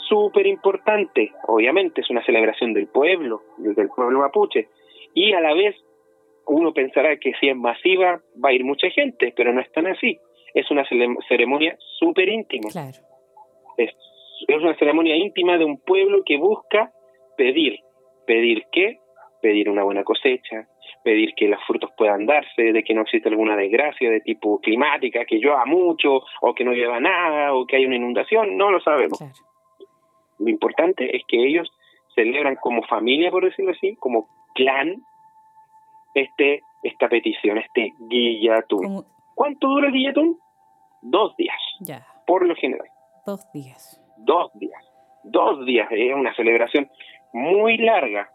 súper importante. Obviamente es una celebración del pueblo, del pueblo mapuche. Y a la vez uno pensará que si es masiva va a ir mucha gente, pero no es tan así. Es una ceremonia súper íntima. Claro. Es es una ceremonia íntima de un pueblo que busca pedir. ¿Pedir qué? Pedir una buena cosecha, pedir que los frutos puedan darse, de que no exista alguna desgracia de tipo climática, que llueva mucho o que no llueva nada o que haya una inundación, no lo sabemos. Lo importante es que ellos celebran como familia, por decirlo así, como clan, este esta petición, este guillatún. ¿Cuánto dura el guillatún? Dos días. Por lo general. Dos días. Dos días. Dos días. Es una celebración muy larga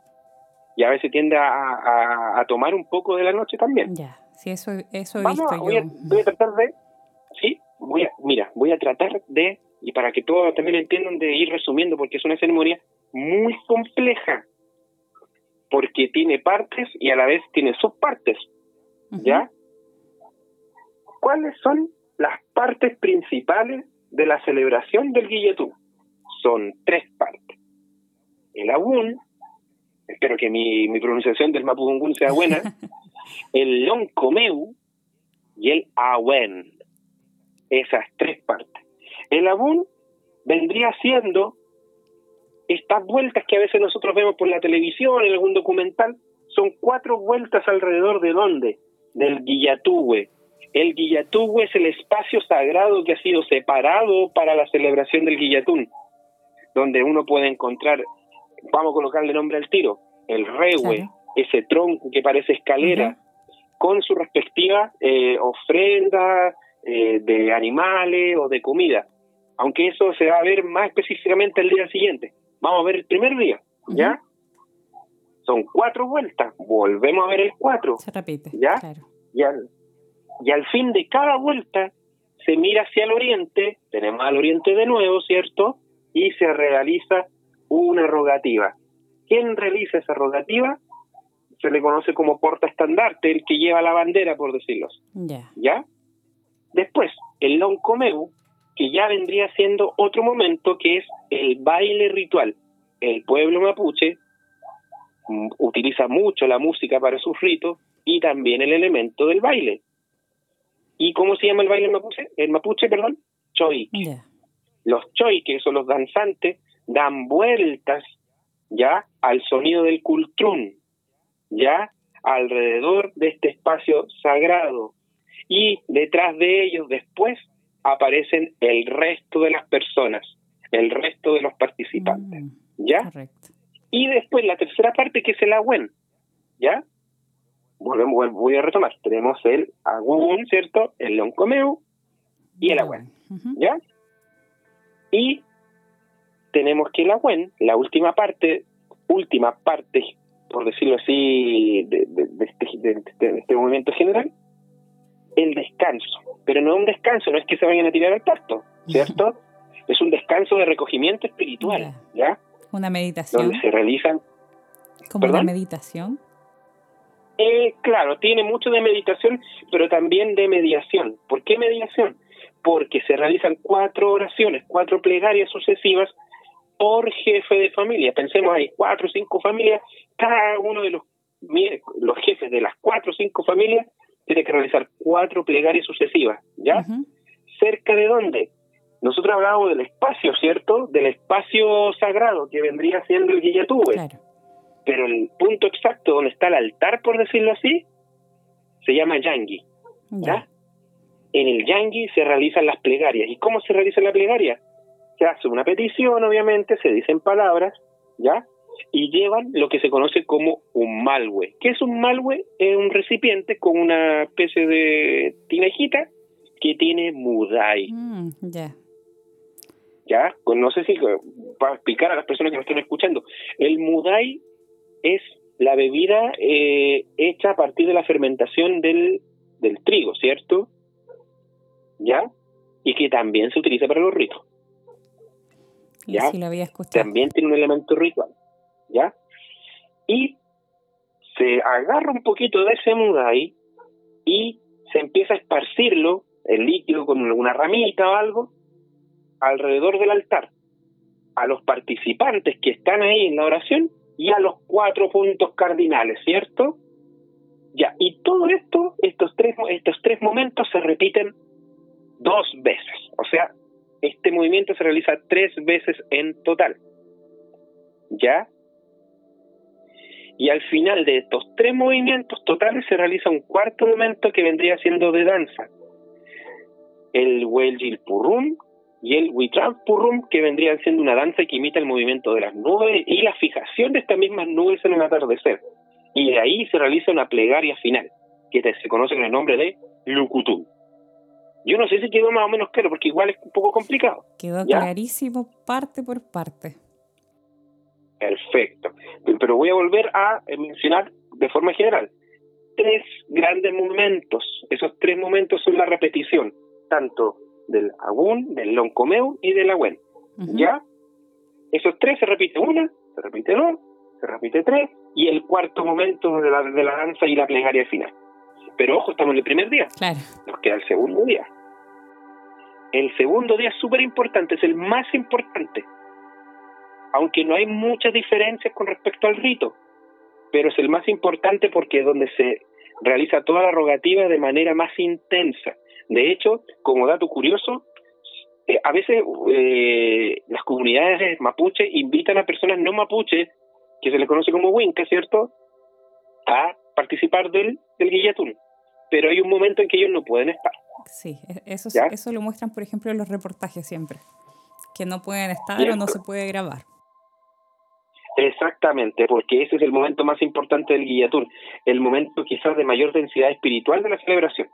y a veces tiende a, a, tomar un poco de la noche también. Ya, sí, eso, eso he visto voy A, voy a tratar de, sí, voy a, mira, voy a tratar de, y para que todos también entiendan, de ir resumiendo, porque es una ceremonia muy compleja, porque tiene partes y a la vez tiene subpartes, ¿ya? ¿Cuáles son las partes principales de la celebración del Guilletú? Son tres partes. El Abun, espero que mi, mi pronunciación del Mapudungun sea buena, el Loncomeu y el Awen. Esas tres partes. El Abun vendría siendo estas vueltas que a veces nosotros vemos por la televisión, en algún documental, son cuatro vueltas alrededor de dónde? Del Guillatúe. El Guillatúe es el espacio sagrado que ha sido separado para la celebración del Guillatún, donde uno puede encontrar vamos a colocarle nombre al tiro, el rehue, ese tronco que parece escalera, con su respectiva eh, ofrenda eh, de animales o de comida. Aunque eso se va a ver más específicamente el día siguiente. Vamos a ver el primer día, ¿ya? Son cuatro vueltas, volvemos a ver el cuatro. Se repite. ¿Ya? Y, al, y al fin de cada vuelta se mira hacia el oriente, tenemos al oriente de nuevo, ¿cierto? Y se realiza una rogativa. ¿Quién realiza esa rogativa? Se le conoce como porta estandarte, el que lleva la bandera, por decirlo. ¿Ya? Después, el Loncomeu, que ya vendría siendo otro momento que es el baile ritual. El pueblo mapuche mm, utiliza mucho la música para sus ritos y también el elemento del baile. ¿Y cómo se llama el baile mapuche? El mapuche, perdón, choi. Los choi, que son los danzantes, dan vueltas ya al sonido del cultrún, ya alrededor de este espacio sagrado. Y detrás de ellos después aparecen el resto de las personas, el resto de los participantes, mm, ¿ya? Y después la tercera parte que es el agüen, ¿ya? Volvemos, voy a retomar. Tenemos el agún, ¿cierto? El loncomeu y el agüen, ¿ya? Y tenemos que la WEN, la última parte, última parte, por decirlo así, de, este, este, movimiento general, el descanso. Pero no un descanso, no es que se vayan a tirar al parto, ¿cierto? es un descanso de recogimiento espiritual, ¿ya? Una meditación. Donde se realizan... ¿Como una meditación? Eh, claro, tiene mucho de meditación, pero también de mediación. ¿Por qué mediación? Porque se realizan cuatro oraciones, cuatro plegarias sucesivas por jefe de familia. Pensemos, hay cuatro o cinco familias, cada uno de los, los jefes de las cuatro o cinco familias tiene que realizar cuatro plegarias sucesivas, ¿ya? ¿Cerca de dónde? Nosotros hablábamos del espacio, ¿cierto? Del espacio sagrado que vendría siendo el Guillatube. Pero el punto exacto donde está el altar, por decirlo así, se llama Yangi. ¿ya? En el Yangi se realizan las plegarias. ¿Y cómo se realiza la plegaria? se hace una petición, obviamente, se dicen palabras, ¿ya? Y llevan lo que se conoce como un malwe. ¿Qué es un malwe? Es un recipiente con una especie de tinejita que tiene mudai. Mm, ya. ¿Ya? No sé si para explicar a las personas que me están escuchando. El mudai es la bebida eh, hecha a partir de la fermentación del, del trigo, ¿cierto? ¿Ya? Y que también se utiliza para los ritos. ¿ya? También tiene un elemento ritual, ¿ya? Y se agarra un poquito de ese mudai y se empieza a esparcirlo, el líquido con alguna ramita o algo, alrededor del altar, a los participantes que están ahí en la oración y a los cuatro puntos cardinales, ¿cierto? Ya, y todo esto, estos tres, estos tres momentos se repiten dos veces, o sea, este movimiento se realiza tres veces en total. ¿Ya? Y al final de estos tres movimientos totales se realiza un cuarto momento que vendría siendo de danza. El Weljil Purrum y el Witram Purrum, que vendrían siendo una danza que imita el movimiento de las nubes y la fijación de estas mismas nubes en el atardecer. Y de ahí se realiza una plegaria final, que se conoce con el nombre de Lukutum. Yo no sé si quedó más o menos claro, porque igual es un poco complicado. Quedó clarísimo parte por parte. Perfecto. Pero voy a volver a mencionar de forma general tres grandes momentos. Esos tres momentos son la repetición, tanto del Agún, del Loncomeu y del Agüen. ¿Ya? Esos tres se repite una, se repite dos, se repite tres, y el cuarto momento de la, de la danza y la plegaria final. Pero ojo, estamos en el primer día. Claro. Nos queda el segundo día. El segundo día es súper importante, es el más importante. Aunque no hay muchas diferencias con respecto al rito, pero es el más importante porque es donde se realiza toda la rogativa de manera más intensa. De hecho, como dato curioso, eh, a veces eh, las comunidades mapuche invitan a personas no mapuche, que se les conoce como Winca, ¿cierto?, a participar del, del guillatún. Pero hay un momento en que ellos no pueden estar. Sí, e, eso, eso lo muestran, por ejemplo, en los reportajes siempre, que no pueden estar o no se puede grabar. Exactamente, porque ese es el momento más importante del guillatún, el momento quizás de mayor densidad espiritual de la celebración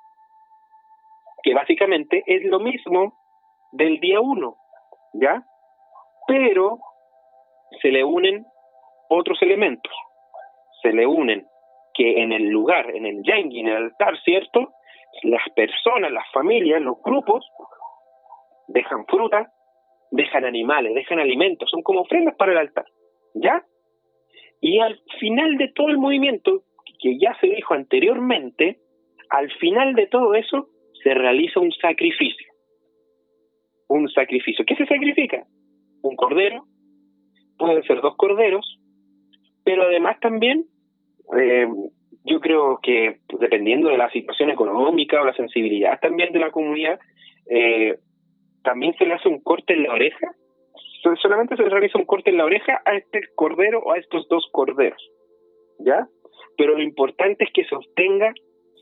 que básicamente es lo mismo del día uno, ¿ya? Pero se le unen otros elementos. Se le unen que en el lugar, en el yangi, en el altar, ¿cierto? Las personas, las familias, los grupos, dejan fruta, dejan animales, dejan alimentos, son como ofrendas para el altar, ¿ya? Y al final de todo el movimiento, que ya se dijo anteriormente, al final de todo eso, se realiza un sacrificio. Un sacrificio. ¿Qué se sacrifica? Un cordero, pueden ser dos corderos, pero además también, eh, yo creo que dependiendo de la situación económica o la sensibilidad también de la comunidad, eh, también se le hace un corte en la oreja. Solamente se le realiza un corte en la oreja a este cordero o a estos dos corderos. ¿Ya? Pero lo importante es que se obtenga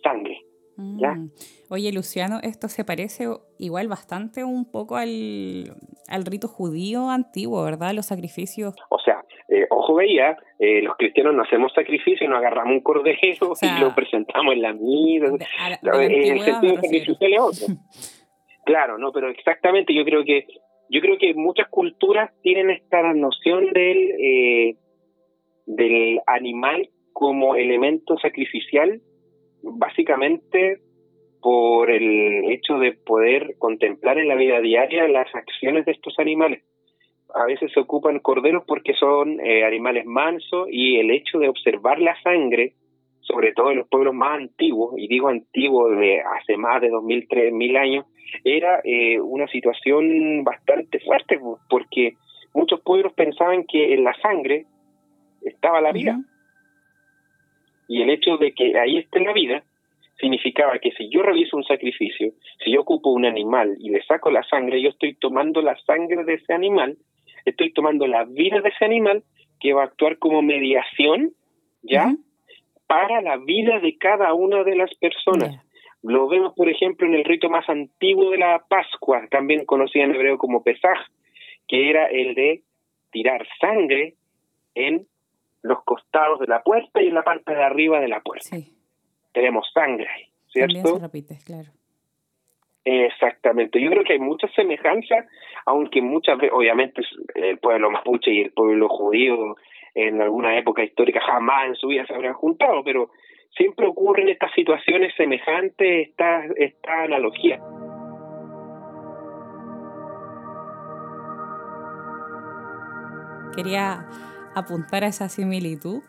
sangre. Mm. Oye, Luciano, esto se parece igual bastante un poco al, al rito judío antiguo, ¿verdad? Los sacrificios. O sea, eh, ojo veía, eh, los cristianos no hacemos sacrificio, nos agarramos un cordero y lo presentamos en la misa. en el sentido de otro. claro, no, pero exactamente, yo creo que yo creo que muchas culturas tienen esta noción del eh, del animal como elemento sacrificial básicamente por el hecho de poder contemplar en la vida diaria las acciones de estos animales. A veces se ocupan corderos porque son eh, animales mansos y el hecho de observar la sangre, sobre todo en los pueblos más antiguos, y digo antiguos de hace más de 2.000, 3.000 años, era eh, una situación bastante fuerte porque muchos pueblos pensaban que en la sangre estaba la vida. Y el hecho de que ahí esté la vida significaba que si yo realizo un sacrificio, si yo ocupo un animal y le saco la sangre, yo estoy tomando la sangre de ese animal, estoy tomando la vida de ese animal que va a actuar como mediación, ¿ya? Para la vida de cada una de las personas. Lo vemos, por ejemplo, en el rito más antiguo de la Pascua, también conocido en hebreo como Pesaj, que era el de tirar sangre en los costados de la puerta y en la parte de arriba de la puerta. Tenemos sangre, ¿cierto? También se repite, claro. Exactamente. Yo creo que hay muchas semejanzas, aunque muchas veces, obviamente, el pueblo mapuche y el pueblo judío en alguna época histórica jamás en su vida se habrían juntado, pero siempre ocurren estas situaciones semejantes, esta, esta analogía. Quería apuntar a esa similitud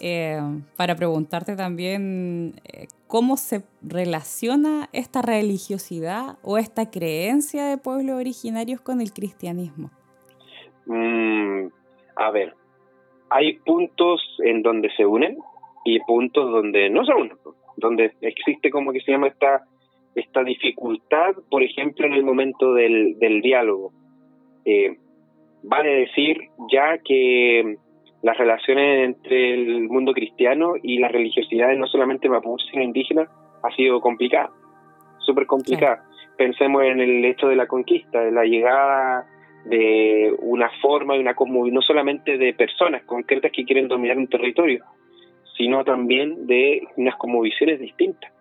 eh, para preguntarte también eh, cómo se relaciona esta religiosidad o esta creencia de pueblos originarios con el cristianismo. Mm, a ver, hay puntos en donde se unen y puntos donde no se unen, donde existe como que se llama esta, esta dificultad, por ejemplo, en el momento del, del diálogo. Eh, vale decir ya que las relaciones entre el mundo cristiano y las religiosidades, no solamente mapuche, sino indígena, ha sido complicada, súper complicada. Pensemos en el hecho de la conquista, de la llegada de una forma, de una no solamente de personas concretas que quieren dominar un territorio, sino también de unas visiones distintas.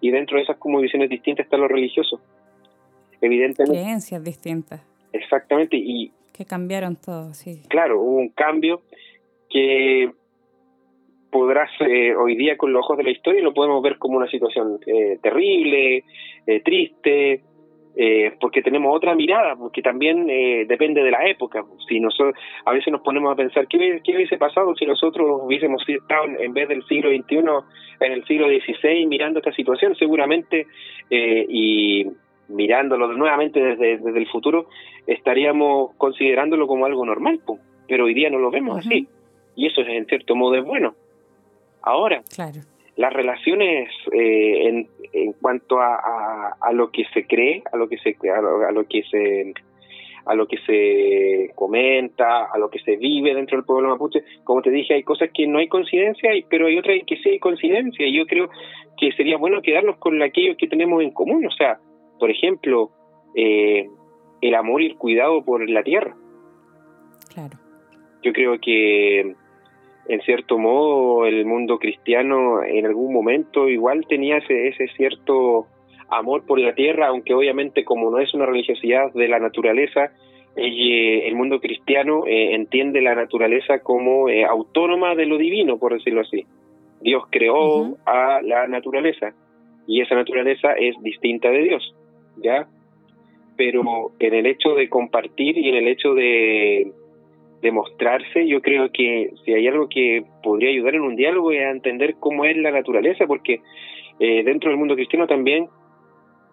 Y dentro de esas visiones distintas está lo religioso. Evidentemente. Creencias distintas. Exactamente. Y que cambiaron todo, sí. Claro, hubo un cambio que podrás eh, hoy día con los ojos de la historia lo podemos ver como una situación eh, terrible, eh, triste, porque tenemos otra mirada, porque también depende de la época. Si nosotros a veces nos ponemos a pensar qué, qué hubiese pasado si nosotros hubiésemos estado en vez del siglo XXI en el siglo XVI mirando esta situación, seguramente y mirándolo nuevamente desde, desde el futuro estaríamos considerándolo como algo normal, pero hoy día no lo vemos así y eso es en cierto modo es bueno. Ahora, las relaciones eh, en, en cuanto a, a, lo que se cree, a lo que se a lo, a lo que se a lo que se comenta, a lo que se vive dentro del pueblo mapuche. Como te dije, hay cosas que no hay coincidencia, pero hay otras que sí hay coincidencia. Y yo creo que sería bueno quedarnos con aquellos que tenemos en común. O sea, por ejemplo, eh, el amor y el cuidado por la tierra. Claro. Yo creo que en cierto modo el mundo cristiano en algún momento igual tenía ese, ese cierto amor por la tierra, aunque obviamente como no es una religiosidad de la naturaleza, eh, el mundo cristiano eh, entiende la naturaleza como eh, autónoma de lo divino, por decirlo así. Dios creó a la naturaleza y esa naturaleza es distinta de Dios, ¿ya? Pero en el hecho de compartir y en el hecho de demostrarse, yo creo que si hay algo que podría ayudar en un diálogo es a entender cómo es la naturaleza, porque eh, dentro del mundo cristiano también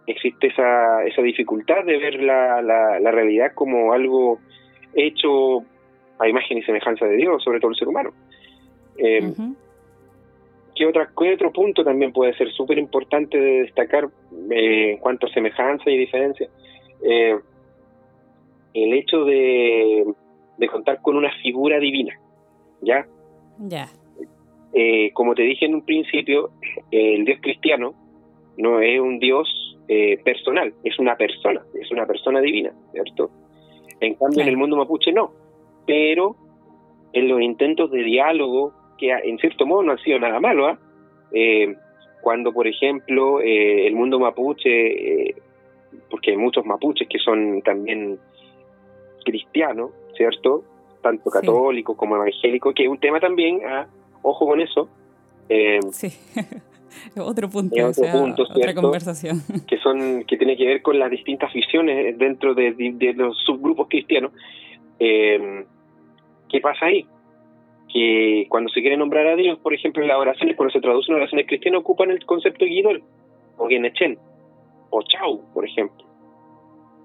existe esa, esa dificultad de ver la, la, realidad como algo hecho a imagen y semejanza de Dios, sobre todo el ser humano. Eh, ¿qué, otra, ¿Qué otro punto también puede ser súper importante de destacar eh, en cuanto a semejanza y diferencia? Eh, el hecho de de contar con una figura divina, ¿ya? Ya. Eh, como te dije en un principio, el Dios cristiano no es un Dios eh, personal, es una persona, es una persona divina, ¿cierto? En cambio, en el mundo mapuche no, pero en los intentos de diálogo, que en cierto modo no han sido nada malo, ¿ah? eh, cuando, por ejemplo, el mundo mapuche, porque hay muchos mapuches que son también cristianos, ¿cierto? Tanto católico como evangélico, que es un tema también, ah, ojo con eso. Eh, sí. otro punto, otra conversación. Que, son, que tiene que ver con las distintas visiones dentro de, los subgrupos cristianos. Eh, ¿Qué pasa ahí? Que cuando se quiere nombrar a Dios, por ejemplo, en las oraciones, cuando se traducen oraciones cristianas, ocupan el concepto de Guidol, o Genechen, o Chau, por ejemplo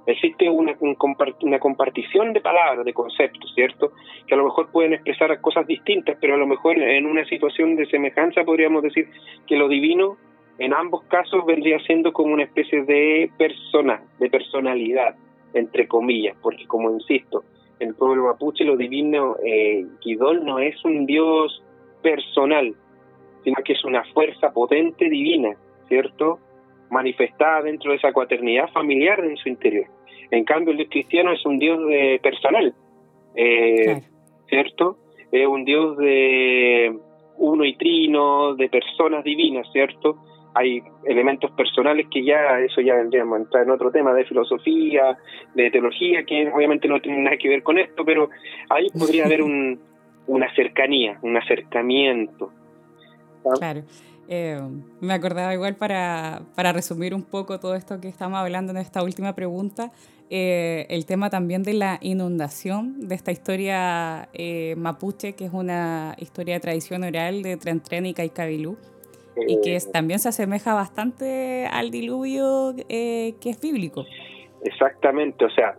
existe una, una compartición de palabras, de conceptos, ¿cierto? Que a lo mejor pueden expresar cosas distintas, pero a lo mejor en una situación de semejanza podríamos decir que lo divino en ambos casos vendría siendo como una especie de persona, de personalidad, entre comillas, porque como insisto, el pueblo mapuche lo divino, eh, Guidol no es un dios personal, sino que es una fuerza potente divina, ¿cierto? manifestada dentro de esa cuaternidad familiar en su interior. En cambio, el Dios cristiano es un Dios de personal, eh, ¿cierto? Es un Dios de uno y trino, de personas divinas, ¿cierto? Hay elementos personales que ya, eso ya vendríamos a entrar en otro tema de filosofía, de teología, que obviamente no tienen nada que ver con esto, pero ahí podría haber un, una cercanía, un acercamiento. Claro. Eh, me acordaba igual para, para, resumir un poco todo esto que estamos hablando en esta última pregunta, eh, el tema también de la inundación de esta historia eh, mapuche, que es una historia de tradición oral de Tren y Caicabilú, y que también se asemeja bastante al diluvio que es bíblico. Exactamente, o sea,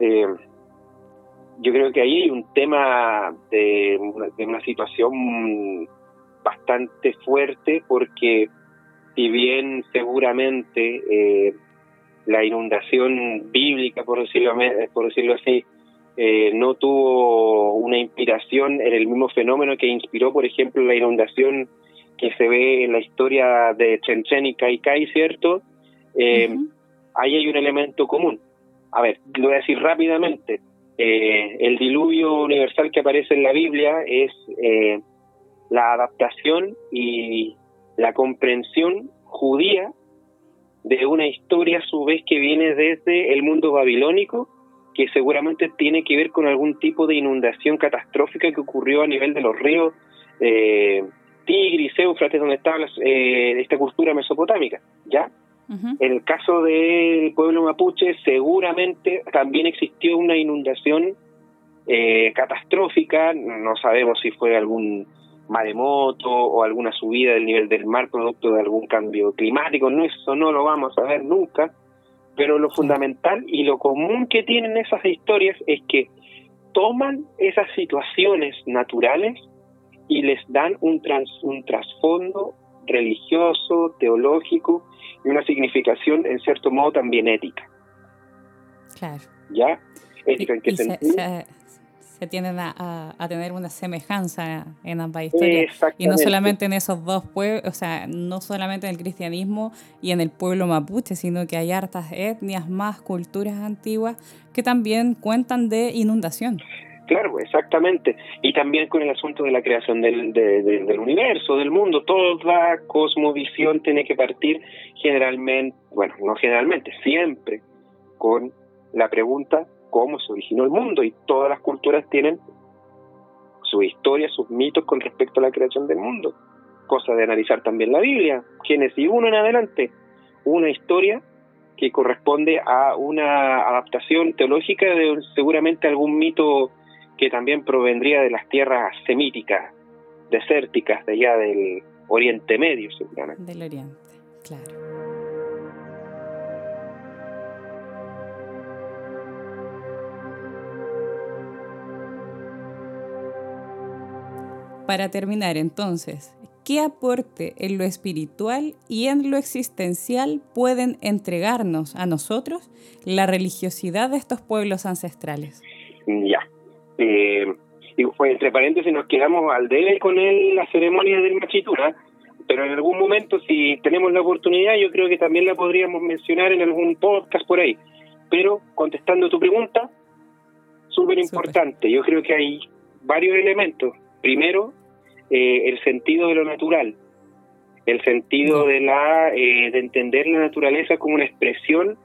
yo creo que ahí hay un tema de de una situación bastante fuerte porque si bien seguramente eh, la inundación bíblica, por decirlo, por decirlo así, eh, no tuvo una inspiración en el mismo fenómeno que inspiró, por ejemplo, la inundación que se ve en la historia de Chen y Kai ¿cierto? Eh, ahí hay un elemento común. A ver, lo voy a decir rápidamente. Eh, el diluvio universal que aparece en la Biblia es la adaptación y la comprensión judía de una historia a su vez que viene desde el mundo babilónico que seguramente tiene que ver con algún tipo de inundación catastrófica que ocurrió a nivel de los ríos eh, Tigris, Éufrates, donde estaba eh, esta cultura mesopotámica, ¿ya? En el caso del pueblo mapuche, seguramente también existió una inundación eh, catastrófica, no sabemos si fue algún maremoto o alguna subida del nivel del mar producto de algún cambio climático, no eso no lo vamos a ver nunca, pero lo fundamental y lo común que tienen esas historias es que toman esas situaciones naturales y les dan un, un trasfondo religioso, teológico y una significación en cierto modo también ética. Claro. ¿Ya? ¿Ética en qué sentido? se tienden a, tener una semejanza en ambas historias. Y no solamente en esos dos pueblos, o sea, no solamente en el cristianismo y en el pueblo mapuche, sino que hay hartas etnias más, culturas antiguas, que también cuentan de inundación. Claro, exactamente. Y también con el asunto de la creación del, del universo, del mundo. Toda cosmovisión tiene que partir generalmente, bueno, no generalmente, siempre con la pregunta cómo se originó el mundo y todas las culturas tienen su historia, sus mitos con respecto a la creación del mundo. Cosa de analizar también la Biblia, Génesis 1 en adelante, una historia que corresponde a una adaptación teológica de seguramente algún mito que también provendría de las tierras semíticas, desérticas, de allá del Oriente Medio, seguramente. Del Oriente, claro. Para terminar entonces, ¿qué aporte en lo espiritual y en lo existencial pueden entregarnos a nosotros la religiosidad de estos pueblos ancestrales? Ya. Eh, pues, entre paréntesis nos quedamos al debe con él la ceremonia del machitura, pero en algún momento si tenemos la oportunidad yo creo que también la podríamos mencionar en algún podcast por ahí. Pero contestando tu pregunta, súper importante, yo creo que hay varios elementos. Primero, eh, el sentido de lo natural, el sentido de la eh, de entender la naturaleza como una expresión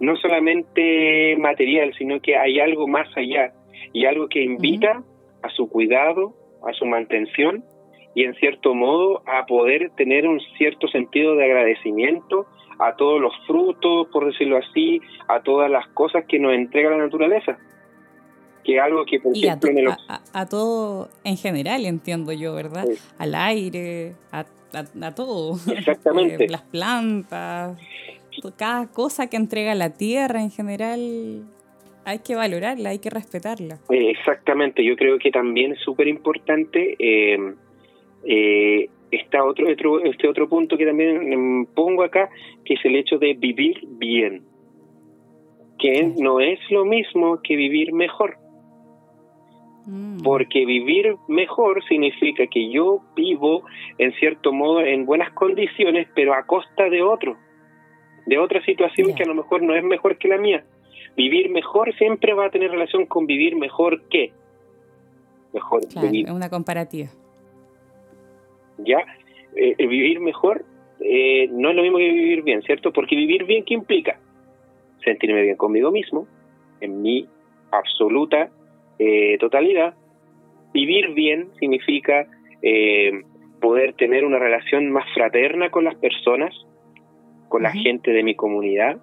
no solamente material, sino que hay algo más allá y algo que invita a su cuidado, a su mantención y en cierto modo a poder tener un cierto sentido de agradecimiento a todos los frutos, por decirlo así, a todas las cosas que nos entrega la naturaleza que algo que, por ejemplo, a, todo en general, entiendo yo, ¿verdad? Al aire, a, todo. Exactamente. Las plantas, cada cosa que entrega la tierra en general, hay que valorarla, hay que respetarla. Exactamente, yo creo que también es súper importante. Eh, eh, está otro, otro, este otro punto que también pongo acá, que es el hecho de vivir bien, que no es lo mismo que vivir mejor. Mm. Porque vivir mejor significa que yo vivo en cierto modo en buenas condiciones, pero a costa de otro, de otra situación que a lo mejor no es mejor que la mía. Vivir mejor siempre va a tener relación con vivir mejor que. Mejor Es una comparativa. Ya, eh, vivir mejor eh, no es lo mismo que vivir bien, ¿cierto? Porque vivir bien, ¿qué implica? Sentirme bien conmigo mismo, en mi absoluta eh, totalidad. Vivir bien significa eh, poder tener una relación más fraterna con las personas, con la gente de mi comunidad,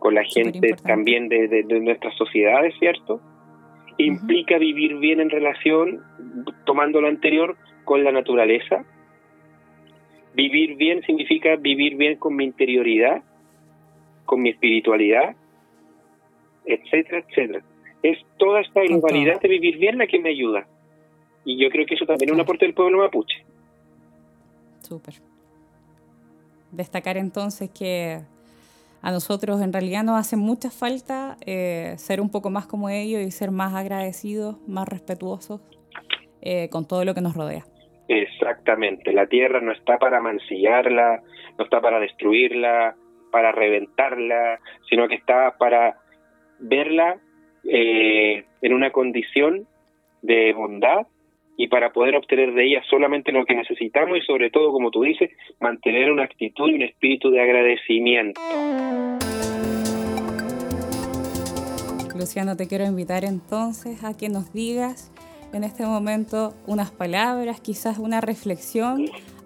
con la gente también de, nuestras sociedades, ¿cierto? Implica vivir bien en relación, tomando lo anterior, con la naturaleza. Vivir bien significa vivir bien con mi interioridad, con mi espiritualidad, etcétera, etcétera es toda esta globalidad de vivir bien la que me ayuda. Y yo creo que eso también es un aporte del pueblo mapuche. Súper. Destacar entonces que a nosotros en realidad nos hace mucha falta eh, ser un poco más como ellos y ser más agradecidos, más respetuosos eh, con todo lo que nos rodea. Exactamente, la tierra no está para mancillarla, no está para destruirla, para reventarla, sino que está para verla eh, en una condición de bondad y para poder obtener de ella solamente lo que necesitamos y sobre todo, como tú dices, mantener una actitud y un espíritu de agradecimiento. Luciano, te quiero invitar entonces a que nos digas en este momento unas palabras, quizás una reflexión,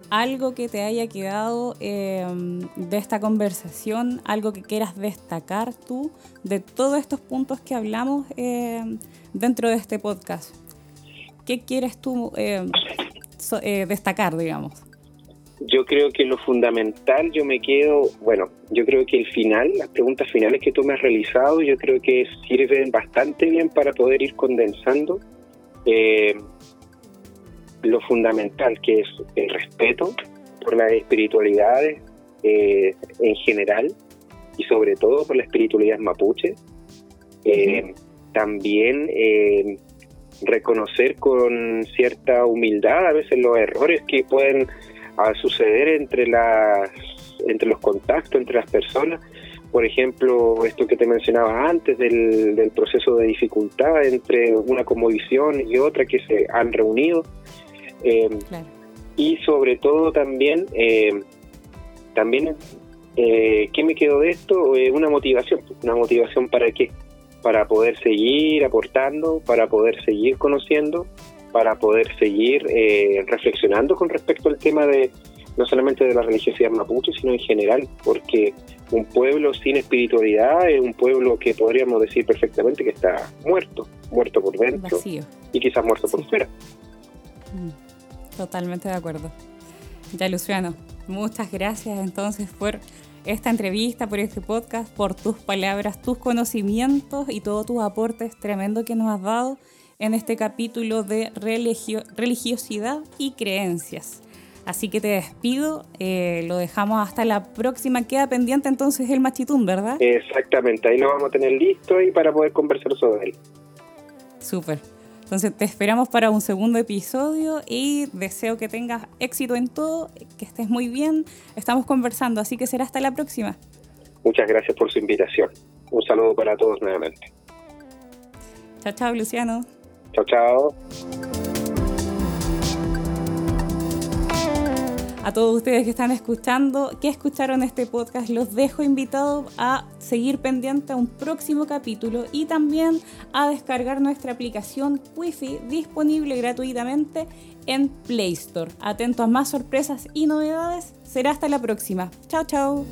algo que te haya quedado em, de esta conversación, algo que quieras destacar tú de todos estos puntos que hablamos em, dentro de este podcast. ¿Qué quieres tú em, eh, destacar, digamos? Yo creo que lo fundamental, yo me quedo, bueno, yo creo que el final, las preguntas finales que tú me has realizado, yo creo que sirven bastante bien para poder ir condensando eh, lo fundamental que es el respeto por las espiritualidades eh, en general y sobre todo por la espiritualidad mapuche. Eh, también eh, reconocer con cierta humildad a veces los errores que pueden ah, suceder entre las entre los contactos entre las personas por ejemplo, esto que te mencionaba antes del, proceso de dificultad entre una comodición y otra que se han reunido. Eh, y sobre todo también, eh, también eh, ¿qué me quedó de esto? Eh, una motivación. ¿Una motivación para qué? Para poder seguir aportando, para poder seguir conociendo, para poder seguir reflexionando con respecto al tema de no solamente de la religiosidad mapuche, sino en general, porque un pueblo sin espiritualidad es un pueblo que podríamos decir perfectamente que está muerto, muerto por dentro y quizás muerto por fuera. Mm, totalmente de acuerdo. Ya, Luciano, muchas gracias entonces por esta entrevista, por este podcast, por tus palabras, tus conocimientos y todos tus aportes tremendos que nos has dado en este capítulo de religiosidad y creencias. Así que te despido, eh, lo dejamos hasta la próxima. Queda pendiente entonces el machitún, ¿verdad? Exactamente, ahí lo vamos a tener listo y para poder conversar sobre él. Súper. Entonces te esperamos para un segundo episodio y deseo que tengas éxito en todo, que estés muy bien. Estamos conversando, así que será hasta la próxima. Muchas gracias por su invitación. Un saludo para todos nuevamente. Chao, chao, Luciano. Chao, chao. A todos ustedes que están escuchando, que escucharon este podcast, los dejo invitados a seguir pendiente a un próximo capítulo y también a descargar nuestra aplicación Wi-Fi disponible gratuitamente en Play Store. Atentos a más sorpresas y novedades. Será hasta la próxima. Chao, chao.